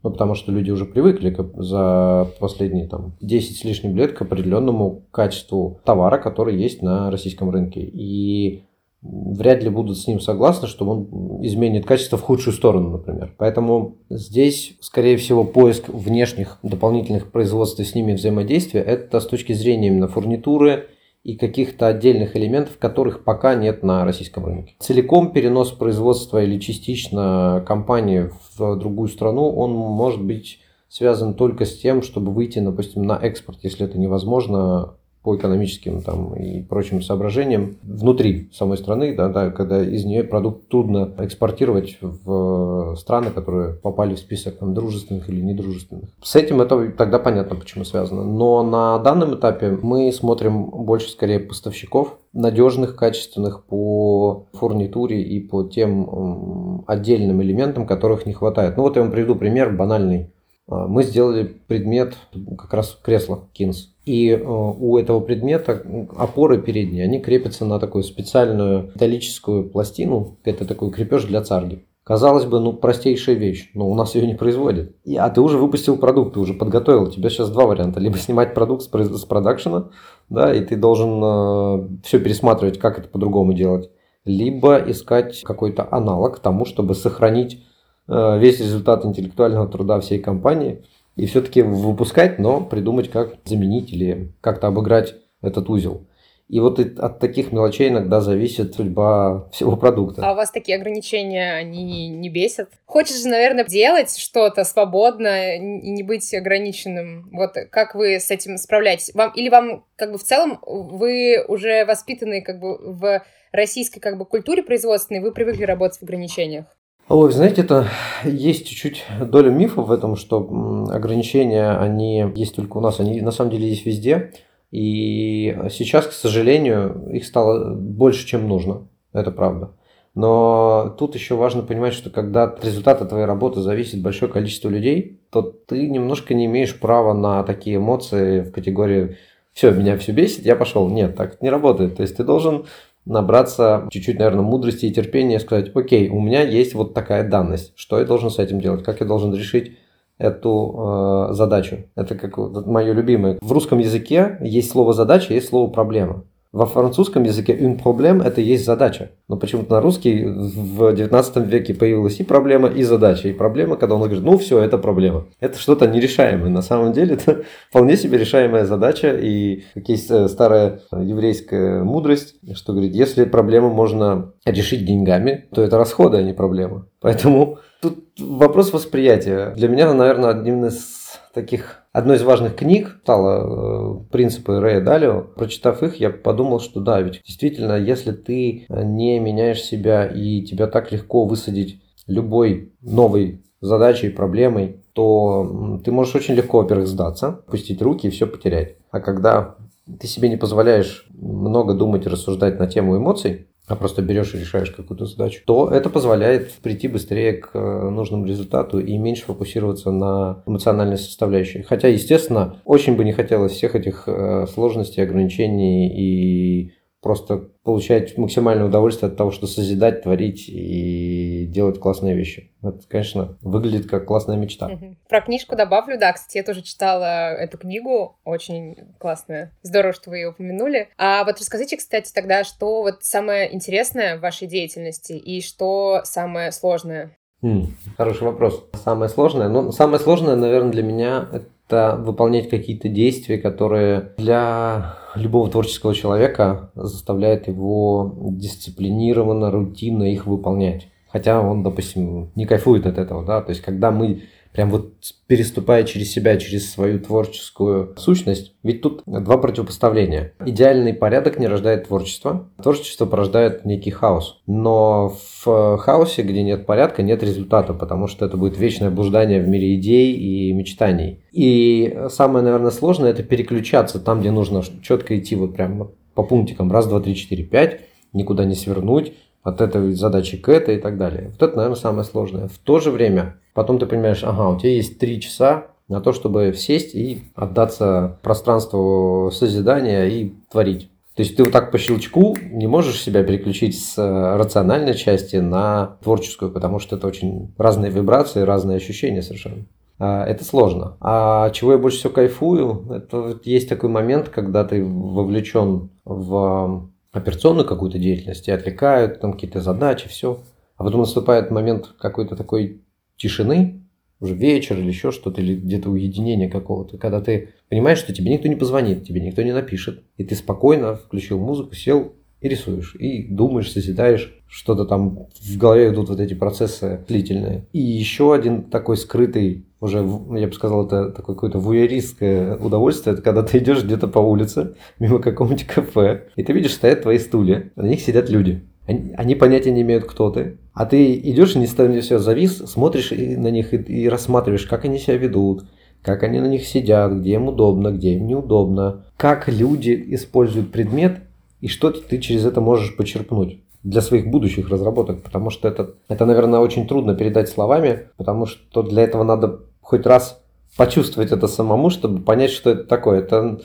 Ну, потому что люди уже привыкли за последние там, 10 с лишним лет к определенному качеству товара, который есть на российском рынке. И вряд ли будут с ним согласны, что он изменит качество в худшую сторону, например. Поэтому здесь, скорее всего, поиск внешних дополнительных производств и с ними взаимодействия – это с точки зрения именно фурнитуры, и каких-то отдельных элементов, которых пока нет на российском рынке. Целиком перенос производства или частично компании в другую страну, он может быть связан только с тем, чтобы выйти, допустим, на экспорт. Если это невозможно, по экономическим там, и прочим соображениям внутри самой страны, да, да, когда из нее продукт трудно экспортировать в страны, которые попали в список там, дружественных или недружественных. С этим это тогда понятно, почему связано. Но на данном этапе мы смотрим больше скорее поставщиков, надежных, качественных по фурнитуре и по тем отдельным элементам, которых не хватает. Ну вот я вам приведу пример банальный. А, мы сделали предмет как раз кресла Kins. И э, у этого предмета опоры передние, они крепятся на такую специальную металлическую пластину. Это такой крепеж для царги. Казалось бы, ну, простейшая вещь, но у нас ее не производят. И, а ты уже выпустил продукт, ты уже подготовил. У тебя сейчас два варианта. Либо снимать продукт с, с продакшена, да, и ты должен э, все пересматривать, как это по-другому делать. Либо искать какой-то аналог тому, чтобы сохранить весь результат интеллектуального труда всей компании – и все-таки выпускать, но придумать, как заменить или как-то обыграть этот узел. И вот от таких мелочей иногда зависит судьба всего продукта. А у вас такие ограничения, они не бесят? Хочешь же, наверное, делать что-то свободно и не быть ограниченным. Вот как вы с этим справляетесь? Вам, или вам как бы в целом вы уже воспитаны как бы в российской как бы культуре производственной, вы привыкли работать в ограничениях? Ой, знаете, это есть чуть-чуть доля мифа в этом, что ограничения, они есть только у нас, они на самом деле есть везде. И сейчас, к сожалению, их стало больше, чем нужно. Это правда. Но тут еще важно понимать, что когда от результата твоей работы зависит большое количество людей, то ты немножко не имеешь права на такие эмоции в категории «все, меня все бесит, я пошел». Нет, так не работает. То есть ты должен набраться чуть-чуть, наверное, мудрости и терпения и сказать «окей, у меня есть вот такая данность, что я должен с этим делать, как я должен решить эту э, задачу. Это как вот, мое любимое. В русском языке есть слово задача, есть слово проблема. Во французском языке un problème – это есть задача. Но почему-то на русский в 19 веке появилась и проблема, и задача. И проблема, когда он говорит, ну все, это проблема. Это что-то нерешаемое. На самом деле это вполне себе решаемая задача. И как есть э, старая еврейская мудрость, что говорит, если проблему можно решить деньгами, то это расходы, а не проблема. Поэтому тут вопрос восприятия. Для меня, наверное, одним из таких Одной из важных книг стала э, «Принципы Рэя Далио». Прочитав их, я подумал, что да, ведь действительно, если ты не меняешь себя и тебя так легко высадить любой новой задачей, проблемой, то ты можешь очень легко, во-первых, сдаться, пустить руки и все потерять. А когда ты себе не позволяешь много думать и рассуждать на тему эмоций, а просто берешь и решаешь какую-то задачу, то это позволяет прийти быстрее к э, нужному результату и меньше фокусироваться на эмоциональной составляющей. Хотя, естественно, очень бы не хотелось всех этих э, сложностей, ограничений и просто получать максимальное удовольствие от того, что созидать, творить и делать классные вещи. Это, конечно, выглядит как классная мечта. Про книжку добавлю, да, кстати, я тоже читала эту книгу, очень классная. Здорово, что вы ее упомянули. А вот расскажите, кстати, тогда, что вот самое интересное в вашей деятельности и что самое сложное? Хм, хороший вопрос. Самое сложное? Ну, самое сложное, наверное, для меня это выполнять какие-то действия, которые для любого творческого человека заставляют его дисциплинированно, рутинно их выполнять. Хотя он, допустим, не кайфует от этого, да, то есть когда мы прям вот переступая через себя, через свою творческую сущность. Ведь тут два противопоставления. Идеальный порядок не рождает творчество. Творчество порождает некий хаос. Но в хаосе, где нет порядка, нет результата, потому что это будет вечное блуждание в мире идей и мечтаний. И самое, наверное, сложное – это переключаться там, где нужно четко идти вот прям по пунктикам. Раз, два, три, четыре, пять. Никуда не свернуть от этой задачи к этой и так далее. Вот это, наверное, самое сложное. В то же время потом ты понимаешь, ага, у тебя есть три часа на то, чтобы сесть и отдаться пространству созидания и творить. То есть ты вот так по щелчку не можешь себя переключить с рациональной части на творческую, потому что это очень разные вибрации, разные ощущения совершенно. А, это сложно. А чего я больше всего кайфую, это есть такой момент, когда ты вовлечен в операционную какую-то деятельность, и отвлекают, там какие-то задачи, все. А потом наступает момент какой-то такой тишины, уже вечер или еще что-то, или где-то уединение какого-то, когда ты понимаешь, что тебе никто не позвонит, тебе никто не напишет, и ты спокойно включил музыку, сел и рисуешь, и думаешь, созидаешь, что-то там в голове идут вот эти процессы длительные. И еще один такой скрытый, уже, я бы сказал, это такое какое-то вуяристское удовольствие, это когда ты идешь где-то по улице, мимо какого-нибудь кафе, и ты видишь, стоят твои стулья, на них сидят люди. Они, они понятия не имеют, кто ты. А ты идешь и не ставишь все завис, смотришь на них и, и рассматриваешь, как они себя ведут, как они на них сидят, где им удобно, где им неудобно, как люди используют предмет и что ты через это можешь почерпнуть для своих будущих разработок, потому что это, это, наверное, очень трудно передать словами, потому что для этого надо хоть раз почувствовать это самому, чтобы понять, что это такое. Это,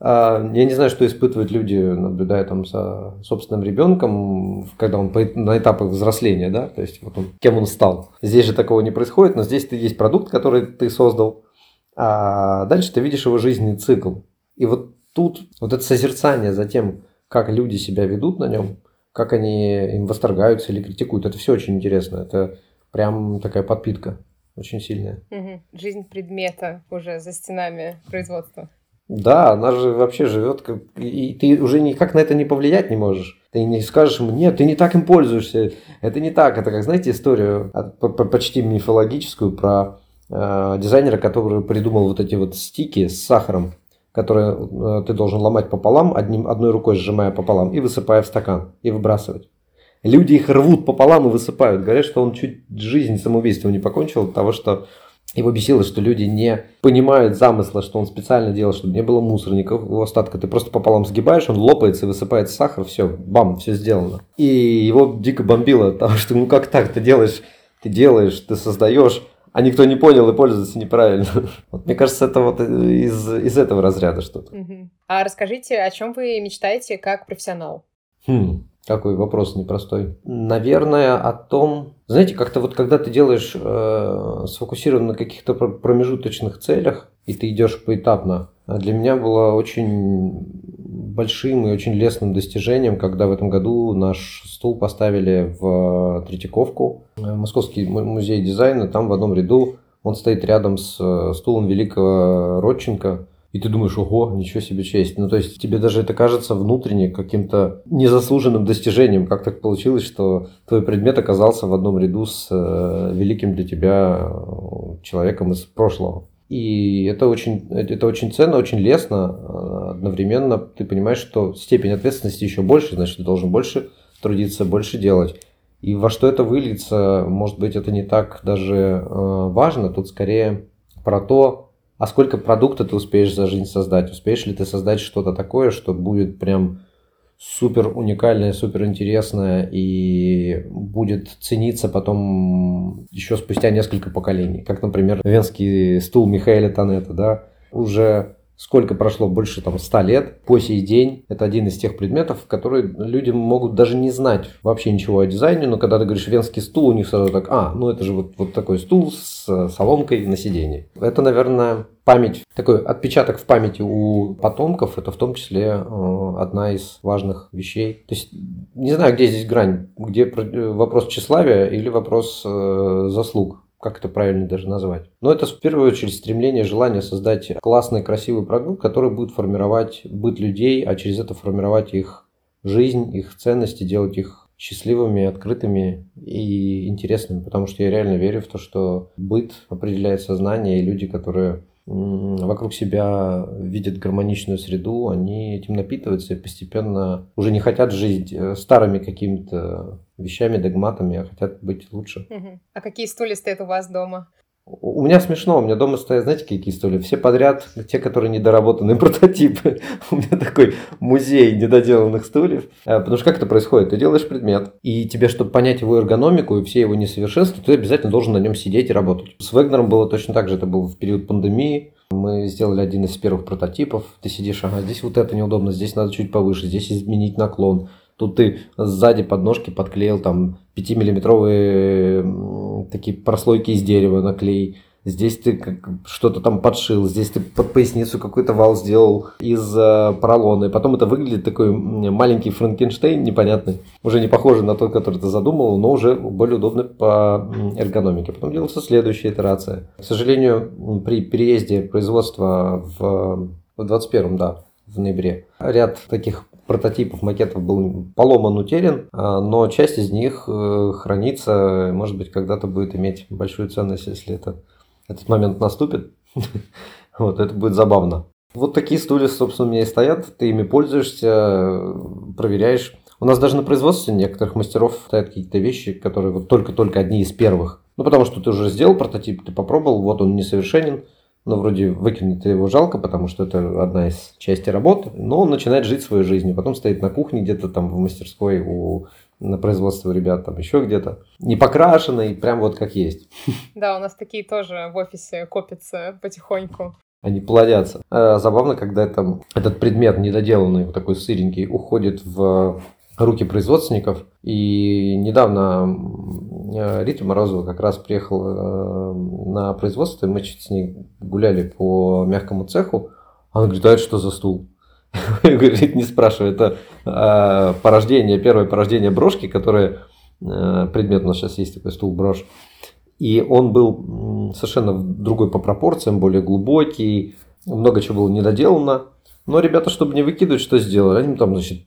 а, я не знаю, что испытывают люди, наблюдая там за собственным ребенком, когда он на этапах взросления, да, то есть вот он, кем он стал. Здесь же такого не происходит, но здесь ты есть продукт, который ты создал, а дальше ты видишь его жизненный цикл. И вот тут вот это созерцание за тем, как люди себя ведут на нем, как они им восторгаются или критикуют. Это все очень интересно. Это прям такая подпитка очень сильная. Угу. Жизнь предмета уже за стенами производства. Да, она же вообще живет, как... и ты уже никак на это не повлиять не можешь. Ты не скажешь ему, нет, ты не так им пользуешься. Это не так. Это как, знаете, историю почти мифологическую про э, дизайнера, который придумал вот эти вот стики с сахаром, которые э, ты должен ломать пополам, одним, одной рукой сжимая пополам и высыпая в стакан, и выбрасывать. Люди их рвут пополам и высыпают. Говорят, что он чуть жизнь самоубийством не покончил от того, что его бесило, что люди не понимают замысла, что он специально делал, чтобы не было мусорников, его остатка. Ты просто пополам сгибаешь, он лопается, высыпает сахар, все, бам, все сделано. И его дико бомбило от того, что ну как так, ты делаешь, ты делаешь, ты создаешь, а никто не понял и пользуется неправильно. Вот, мне кажется, это вот из, из этого разряда что-то. А расскажите, о чем вы мечтаете как профессионал? Хм, какой вопрос непростой. Наверное, о том, знаете, как-то вот когда ты делаешь э, сфокусирован на каких-то промежуточных целях, и ты идешь поэтапно, для меня было очень большим и очень лестным достижением, когда в этом году наш стул поставили в Третьяковку, Московский музей дизайна, там в одном ряду он стоит рядом с э, стулом великого Родченко, и ты думаешь, ого, ничего себе честь. Ну, то есть тебе даже это кажется внутренне каким-то незаслуженным достижением. Как так получилось, что твой предмет оказался в одном ряду с э, великим для тебя э, человеком из прошлого. И это очень, это очень ценно, очень лестно. Одновременно ты понимаешь, что степень ответственности еще больше, значит, ты должен больше трудиться, больше делать. И во что это выльется, может быть, это не так даже э, важно. Тут скорее про то, а сколько продукта ты успеешь за жизнь создать? Успеешь ли ты создать что-то такое, что будет прям супер уникальное, супер интересное и будет цениться потом еще спустя несколько поколений. Как, например, венский стул Михаэля Танета, да, уже сколько прошло, больше там 100 лет, по сей день это один из тех предметов, которые люди могут даже не знать вообще ничего о дизайне, но когда ты говоришь венский стул, у них сразу так, а, ну это же вот, вот такой стул с соломкой на сиденье. Это, наверное, память, такой отпечаток в памяти у потомков, это в том числе э, одна из важных вещей. То есть, не знаю, где здесь грань, где вопрос тщеславия или вопрос э, заслуг как это правильно даже назвать. Но это в первую очередь стремление, желание создать классный, красивый продукт, который будет формировать быт людей, а через это формировать их жизнь, их ценности, делать их счастливыми, открытыми и интересными, потому что я реально верю в то, что быт определяет сознание, и люди, которые вокруг себя видят гармоничную среду, они этим напитываются и постепенно уже не хотят жить э, старыми какими-то вещами, догматами, а хотят быть лучше. А какие стулья стоят у вас дома? У меня смешно, у меня дома стоят, знаете, какие стулья? Все подряд, те, которые недоработанные прототипы. У меня такой музей недоделанных стульев. А, потому что как это происходит? Ты делаешь предмет, и тебе, чтобы понять его эргономику и все его несовершенства, ты обязательно должен на нем сидеть и работать. С Вегнером было точно так же, это был в период пандемии. Мы сделали один из первых прототипов. Ты сидишь, ага, здесь вот это неудобно, здесь надо чуть повыше, здесь изменить наклон. Тут ты сзади подножки подклеил там 5-миллиметровые такие прослойки из дерева наклей. Здесь ты что-то там подшил, здесь ты под поясницу какой-то вал сделал из э, поролона. И потом это выглядит такой маленький Франкенштейн непонятный. Уже не похожий на тот, который ты задумывал, но уже более удобный по эргономике. Потом делался следующая итерация. К сожалению, при переезде производства в, в 21-м, да, в ноябре, ряд таких прототипов макетов был поломан, утерян, а, но часть из них э, хранится, может быть, когда-то будет иметь большую ценность, если это, этот момент наступит. Вот, это будет забавно. Вот такие стулья, собственно, у меня и стоят. Ты ими пользуешься, проверяешь. У нас даже на производстве некоторых мастеров стоят какие-то вещи, которые вот только-только одни из первых. Ну, потому что ты уже сделал прототип, ты попробовал, вот он несовершенен, но вроде выкинуть его жалко, потому что это одна из частей работы, но он начинает жить своей жизнью, потом стоит на кухне где-то там в мастерской у на производство ребят там еще где-то. Не покрашенный, прям вот как есть. Да, у нас такие тоже в офисе копятся потихоньку. Они плодятся. А, забавно, когда там этот предмет недоделанный, вот такой сыренький, уходит в руки производственников. И недавно э, Рита Морозова как раз приехала э, на производство, и мы чуть с ней гуляли по мягкому цеху. Она говорит, а это что за стул? Я говорю, не спрашивай, это э, порождение, первое порождение брошки, которое предмет у нас сейчас есть такой стул брошь. И он был совершенно другой по пропорциям, более глубокий, много чего было недоделано. Но ребята, чтобы не выкидывать, что сделали? Они там, значит,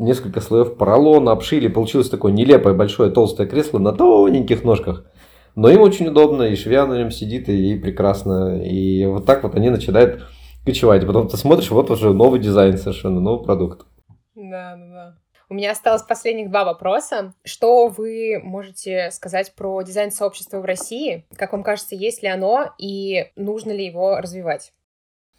несколько слоев поролона обшили, получилось такое нелепое большое толстое кресло на тоненьких ножках. Но им очень удобно, и швея на нем сидит, и прекрасно. И вот так вот они начинают кочевать. Потом ты смотришь, вот уже новый дизайн совершенно, новый продукт. Да, да, да. У меня осталось последних два вопроса. Что вы можете сказать про дизайн сообщества в России? Как вам кажется, есть ли оно и нужно ли его развивать?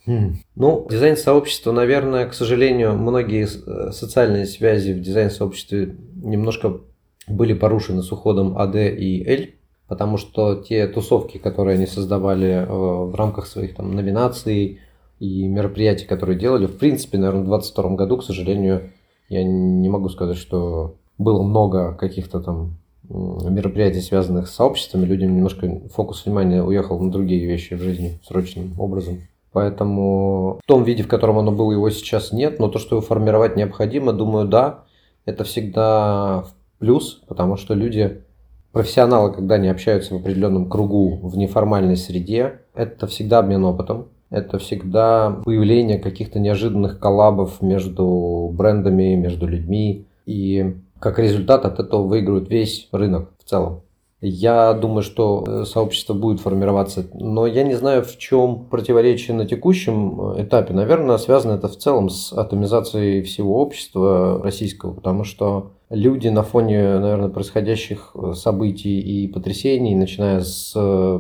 Хм. Ну, дизайн сообщества, наверное, к сожалению, многие э, социальные связи в дизайн сообществе немножко были порушены с уходом АД и L, потому что те тусовки, которые они создавали э, в рамках своих там номинаций и мероприятий, которые делали, в принципе, наверное, в 2022 году, к сожалению, я не могу сказать, что было много каких-то там мероприятий, связанных с сообществами, людям немножко фокус внимания уехал на другие вещи в жизни срочным образом. Поэтому в том виде, в котором оно было, его сейчас нет. Но то, что его формировать необходимо, думаю, да. Это всегда плюс, потому что люди, профессионалы, когда они общаются в определенном кругу, в неформальной среде, это всегда обмен опытом. Это всегда появление каких-то неожиданных коллабов между брендами, между людьми. И как результат от этого выигрывает весь рынок в целом. Я думаю, что э, сообщество будет формироваться, но я не знаю, в чем противоречие на текущем э, этапе. Наверное, связано это в целом с атомизацией всего общества российского, потому что люди на фоне, наверное, происходящих э, событий и потрясений, начиная с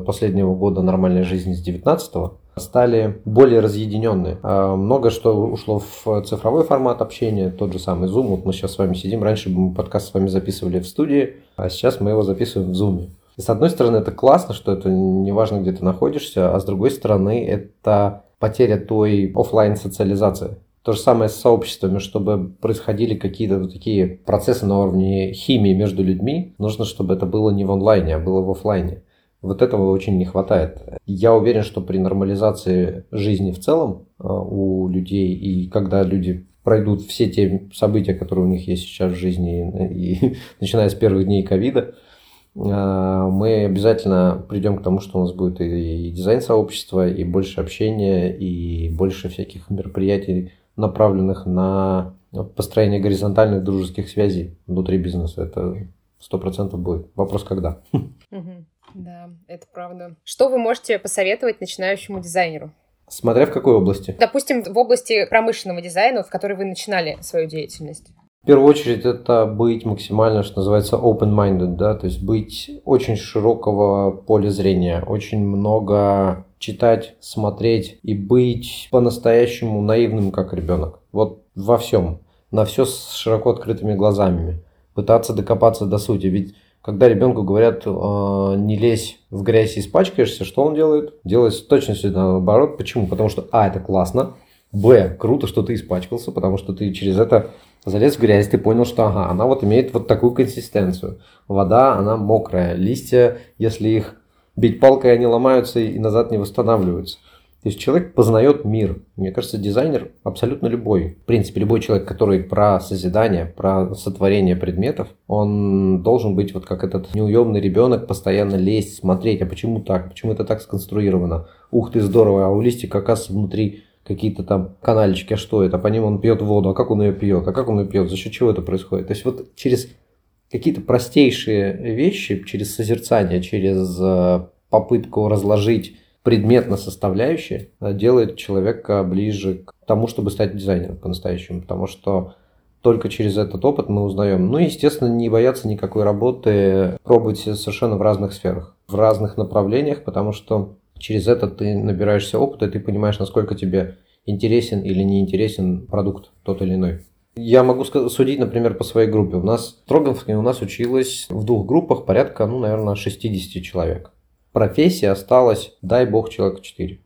последнего года нормальной жизни, с 19-го, стали более разъединенные. А много что ушло в цифровой формат общения, тот же самый Zoom. Вот мы сейчас с вами сидим, раньше мы подкаст с вами записывали в студии, а сейчас мы его записываем в Zoom. И с одной стороны, это классно, что это не важно, где ты находишься, а с другой стороны, это потеря той офлайн социализации. То же самое с сообществами, чтобы происходили какие-то вот такие процессы на уровне химии между людьми, нужно, чтобы это было не в онлайне, а было в офлайне. Вот этого очень не хватает. Я уверен, что при нормализации жизни в целом э, у людей, и когда люди пройдут все те события, которые у них есть сейчас в жизни, и, начиная с первых дней ковида, э, мы обязательно придем к тому, что у нас будет и дизайн сообщества, и больше общения, и больше всяких мероприятий, направленных на построение горизонтальных дружеских связей внутри бизнеса. Это сто процентов будет. Вопрос когда. Да, это правда. Что вы можете посоветовать начинающему дизайнеру? Смотря в какой области. Допустим, в области промышленного дизайна, в которой вы начинали свою деятельность. В первую очередь это быть максимально, что называется, open-minded, да, то есть быть очень широкого поля зрения, очень много читать, смотреть и быть по-настоящему наивным, как ребенок. Вот во всем. На все с широко открытыми глазами. Пытаться докопаться до сути. Ведь когда ребенку говорят, э, не лезь в грязь и испачкаешься, что он делает? Делает точно все наоборот. Почему? Потому что, а, это классно, б, круто, что ты испачкался, потому что ты через это залез в грязь, ты понял, что, ага, она вот имеет вот такую консистенцию. Вода, она мокрая. Листья, если их бить палкой, они ломаются и назад не восстанавливаются. То есть человек познает мир. Мне кажется, дизайнер абсолютно любой. В принципе, любой человек, который про созидание, про сотворение предметов, он должен быть вот как этот неуемный ребенок, постоянно лезть, смотреть, а почему так, почему это так сконструировано. Ух ты, здорово, а у листика, оказывается, внутри какие-то там канальчики, а что это, по ним он пьет воду, а как он ее пьет, а как он ее пьет, за счет чего это происходит. То есть вот через какие-то простейшие вещи, через созерцание, через э, попытку разложить предметно составляющая делает человека ближе к тому, чтобы стать дизайнером по-настоящему, потому что только через этот опыт мы узнаем. Ну, естественно, не бояться никакой работы, пробовать совершенно в разных сферах, в разных направлениях, потому что через это ты набираешься опыта, и ты понимаешь, насколько тебе интересен или не интересен продукт тот или иной. Я могу судить, например, по своей группе. У нас в Троговске у нас училось в двух группах порядка, ну, наверное, 60 человек профессий осталось, дай бог, человека 4.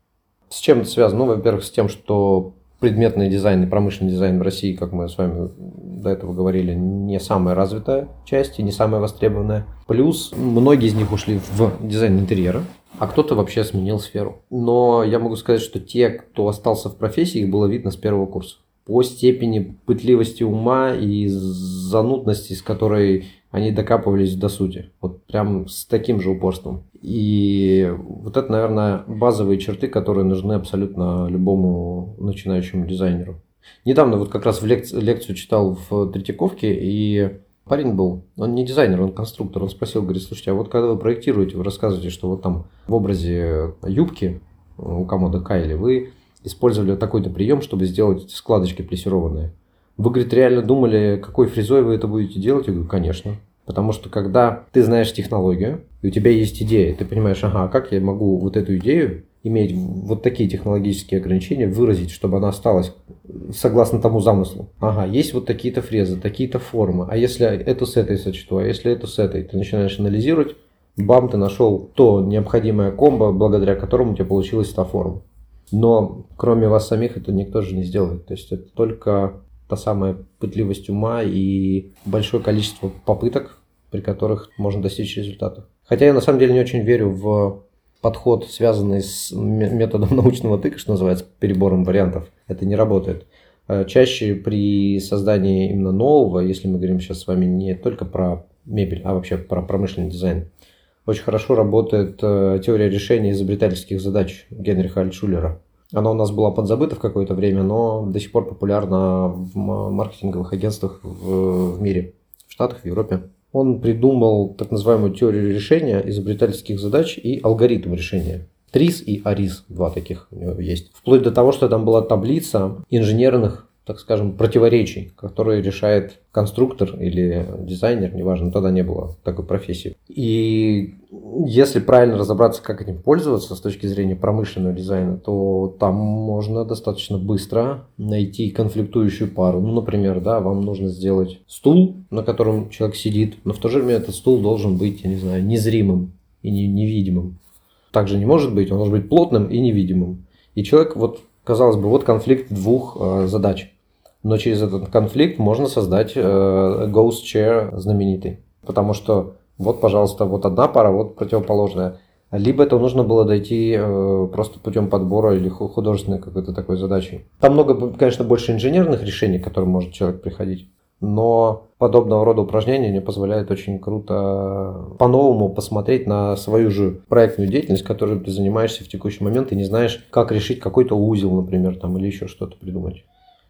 С чем это связано? Ну, во-первых, с тем, что предметный дизайн и промышленный дизайн в России, как мы с вами до этого говорили, не самая развитая часть и не самая востребованная. Плюс многие из них ушли в дизайн интерьера, а кто-то вообще сменил сферу. Но я могу сказать, что те, кто остался в профессии, их было видно с первого курса. По степени пытливости ума и занудности, с которой они докапывались до сути. Вот прям с таким же упорством. И вот это, наверное, базовые черты, которые нужны абсолютно любому начинающему дизайнеру. Недавно вот как раз в лекцию, лекцию читал в Третьяковке, и парень был, он не дизайнер, он конструктор. Он спросил, говорит, слушайте, а вот когда вы проектируете, вы рассказываете, что вот там в образе юбки у комода Кайли вы использовали такой-то прием, чтобы сделать складочки плессированные. Вы, говорит, реально думали, какой фрезой вы это будете делать? Я говорю, конечно. Потому что когда ты знаешь технологию, и у тебя есть идея, ты понимаешь, ага, как я могу вот эту идею иметь вот такие технологические ограничения, выразить, чтобы она осталась согласно тому замыслу. Ага, есть вот такие-то фрезы, такие-то формы. А если это с этой сочету, а если это с этой, ты начинаешь анализировать, бам, ты нашел то необходимое комбо, благодаря которому у тебя получилась та форма. Но кроме вас самих это никто же не сделает. То есть это только та самая пытливость ума и большое количество попыток, при которых можно достичь результата. Хотя я на самом деле не очень верю в подход, связанный с методом научного тыка, что называется, перебором вариантов. Это не работает. Э, чаще при создании именно нового, если мы говорим сейчас с вами не только про мебель, а вообще про промышленный дизайн, очень хорошо работает э, теория решения изобретательских задач Генриха Альтшулера. Она у нас была подзабыта в какое-то время, но до сих пор популярна в маркетинговых агентствах в, в мире, в Штатах, в Европе. Он придумал так называемую теорию решения изобретательских задач и алгоритм решения. ТРИС и АРИС, два таких у него есть. Вплоть до того, что там была таблица инженерных так скажем, противоречий, которые решает конструктор или дизайнер, неважно, тогда не было такой профессии. И если правильно разобраться, как этим пользоваться с точки зрения промышленного дизайна, то там можно достаточно быстро найти конфликтующую пару. Ну, например, да, вам нужно сделать стул, на котором человек сидит, но в то же время этот стул должен быть, я не знаю, незримым и невидимым. Также не может быть, он должен быть плотным и невидимым. И человек, вот, казалось бы, вот конфликт двух э, задач но через этот конфликт можно создать э, Ghost Chair знаменитый. Потому что вот, пожалуйста, вот одна пара, вот противоположная. Либо это нужно было дойти э, просто путем подбора или художественной какой-то такой задачей. Там много, конечно, больше инженерных решений, к которым может человек приходить. Но подобного рода упражнения не позволяют очень круто по-новому посмотреть на свою же проектную деятельность, которой ты занимаешься в текущий момент и не знаешь, как решить какой-то узел, например, там, или еще что-то придумать.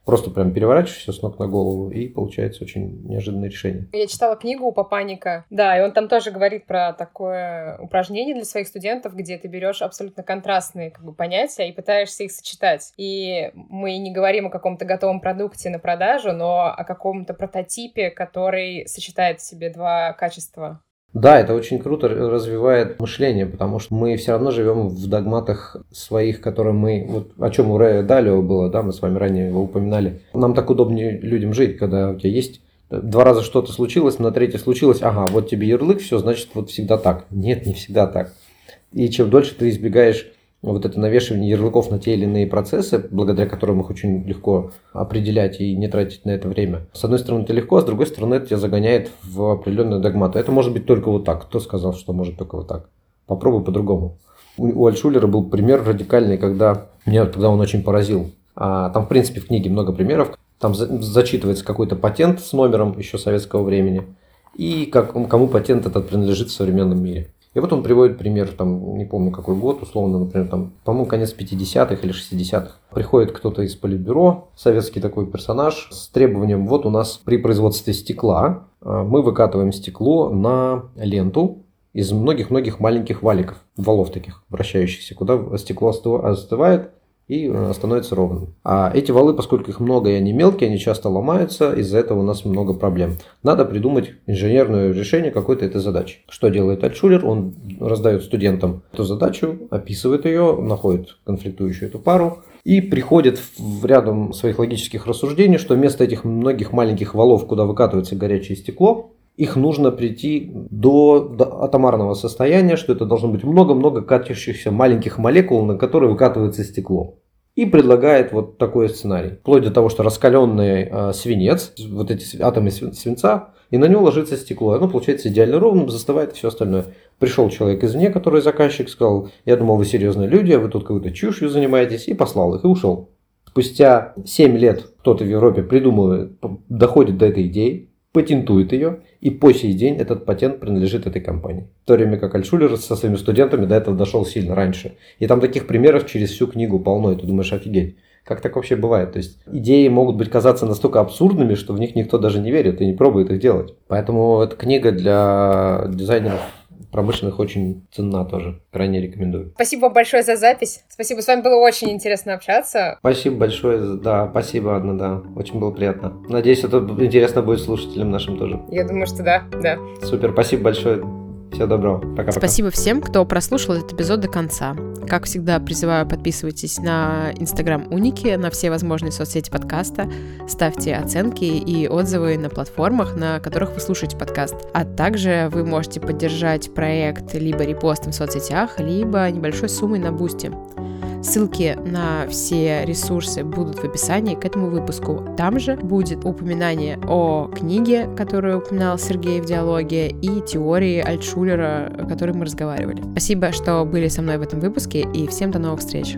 Просто прям переворачиваешь все с ног на голову, и получается очень неожиданное решение. Я читала книгу у Папаника, да, и он там тоже говорит про такое упражнение для своих студентов, где ты берешь абсолютно контрастные как бы, понятия и пытаешься их сочетать. И мы не говорим о каком-то готовом продукте на продажу, но о каком-то прототипе, который сочетает в себе два качества да, это очень круто развивает мышление, потому что мы все равно живем в догматах своих, которые мы, вот о чем у Рэя Далио было, да, мы с вами ранее его упоминали. Нам так удобнее людям жить, когда у тебя есть два раза что-то случилось, на третье случилось, ага, вот тебе ярлык, все, значит, вот всегда так. Нет, не всегда так. И чем дольше ты избегаешь вот это навешивание ярлыков на те или иные процессы, благодаря которым их очень легко определять и не тратить на это время. С одной стороны, это легко, а с другой стороны, это тебя загоняет в определенную догмату. Это может быть только вот так. Кто сказал, что может только вот так? Попробуй по-другому. У Альшулера был пример радикальный, когда меня тогда он очень поразил. А, там, в принципе, в книге много примеров. Там зачитывается какой-то патент с номером еще советского времени и как, кому патент этот принадлежит в современном мире. И вот он приводит пример, там, не помню какой год, условно, например, там, по-моему, конец 50-х или 60-х. Приходит кто-то из политбюро, советский такой персонаж, с требованием, вот у нас при производстве стекла а, мы выкатываем стекло на ленту из многих-многих маленьких валиков, валов таких вращающихся, куда стекло остывает, и э, становится ровным. А эти валы, поскольку их много и они мелкие, они часто ломаются, из-за этого у нас много проблем. Надо придумать инженерное решение какой-то этой задачи. Что делает Альтшулер? Он раздает студентам эту задачу, описывает ее, находит конфликтующую эту пару, и приходит в рядом своих логических рассуждений, что вместо этих многих маленьких валов, куда выкатывается горячее стекло, их нужно прийти до, до атомарного состояния, что это должно быть много-много катящихся маленьких молекул, на которые выкатывается стекло. И предлагает вот такой сценарий. Вплоть до того, что раскаленный э, свинец, вот эти атомы свинца, и на него ложится стекло. Оно получается идеально ровным, застывает и все остальное. Пришел человек извне, который заказчик, сказал, я думал, вы серьезные люди, а вы тут какой-то чушью занимаетесь, и послал их, и ушел. Спустя 7 лет кто-то в Европе придумывает, доходит до этой идеи, патентует ее, и по сей день этот патент принадлежит этой компании. В то время как Альтшулер со своими студентами до этого дошел сильно раньше. И там таких примеров через всю книгу полно, и ты думаешь, офигеть. Как так вообще бывает? То есть идеи могут быть казаться настолько абсурдными, что в них никто даже не верит и не пробует их делать. Поэтому эта книга для дизайнеров промышленных очень ценна тоже. Крайне рекомендую. Спасибо вам большое за запись. Спасибо, с вами было очень интересно общаться. Спасибо большое, да, спасибо, Анна, да, очень было приятно. Надеюсь, это интересно будет слушателям нашим тоже. Я думаю, что да, да. Супер, спасибо большое. Всего доброго. Пока-пока. Спасибо всем, кто прослушал этот эпизод до конца. Как всегда, призываю подписывайтесь на Инстаграм Уники, на все возможные соцсети подкаста, ставьте оценки и отзывы на платформах, на которых вы слушаете подкаст. А также вы можете поддержать проект либо репостом в соцсетях, либо небольшой суммой на бусте. Ссылки на все ресурсы будут в описании к этому выпуску. Там же будет упоминание о книге, которую упоминал Сергей в диалоге, и теории Альтшулера, о которой мы разговаривали. Спасибо, что были со мной в этом выпуске, и всем до новых встреч!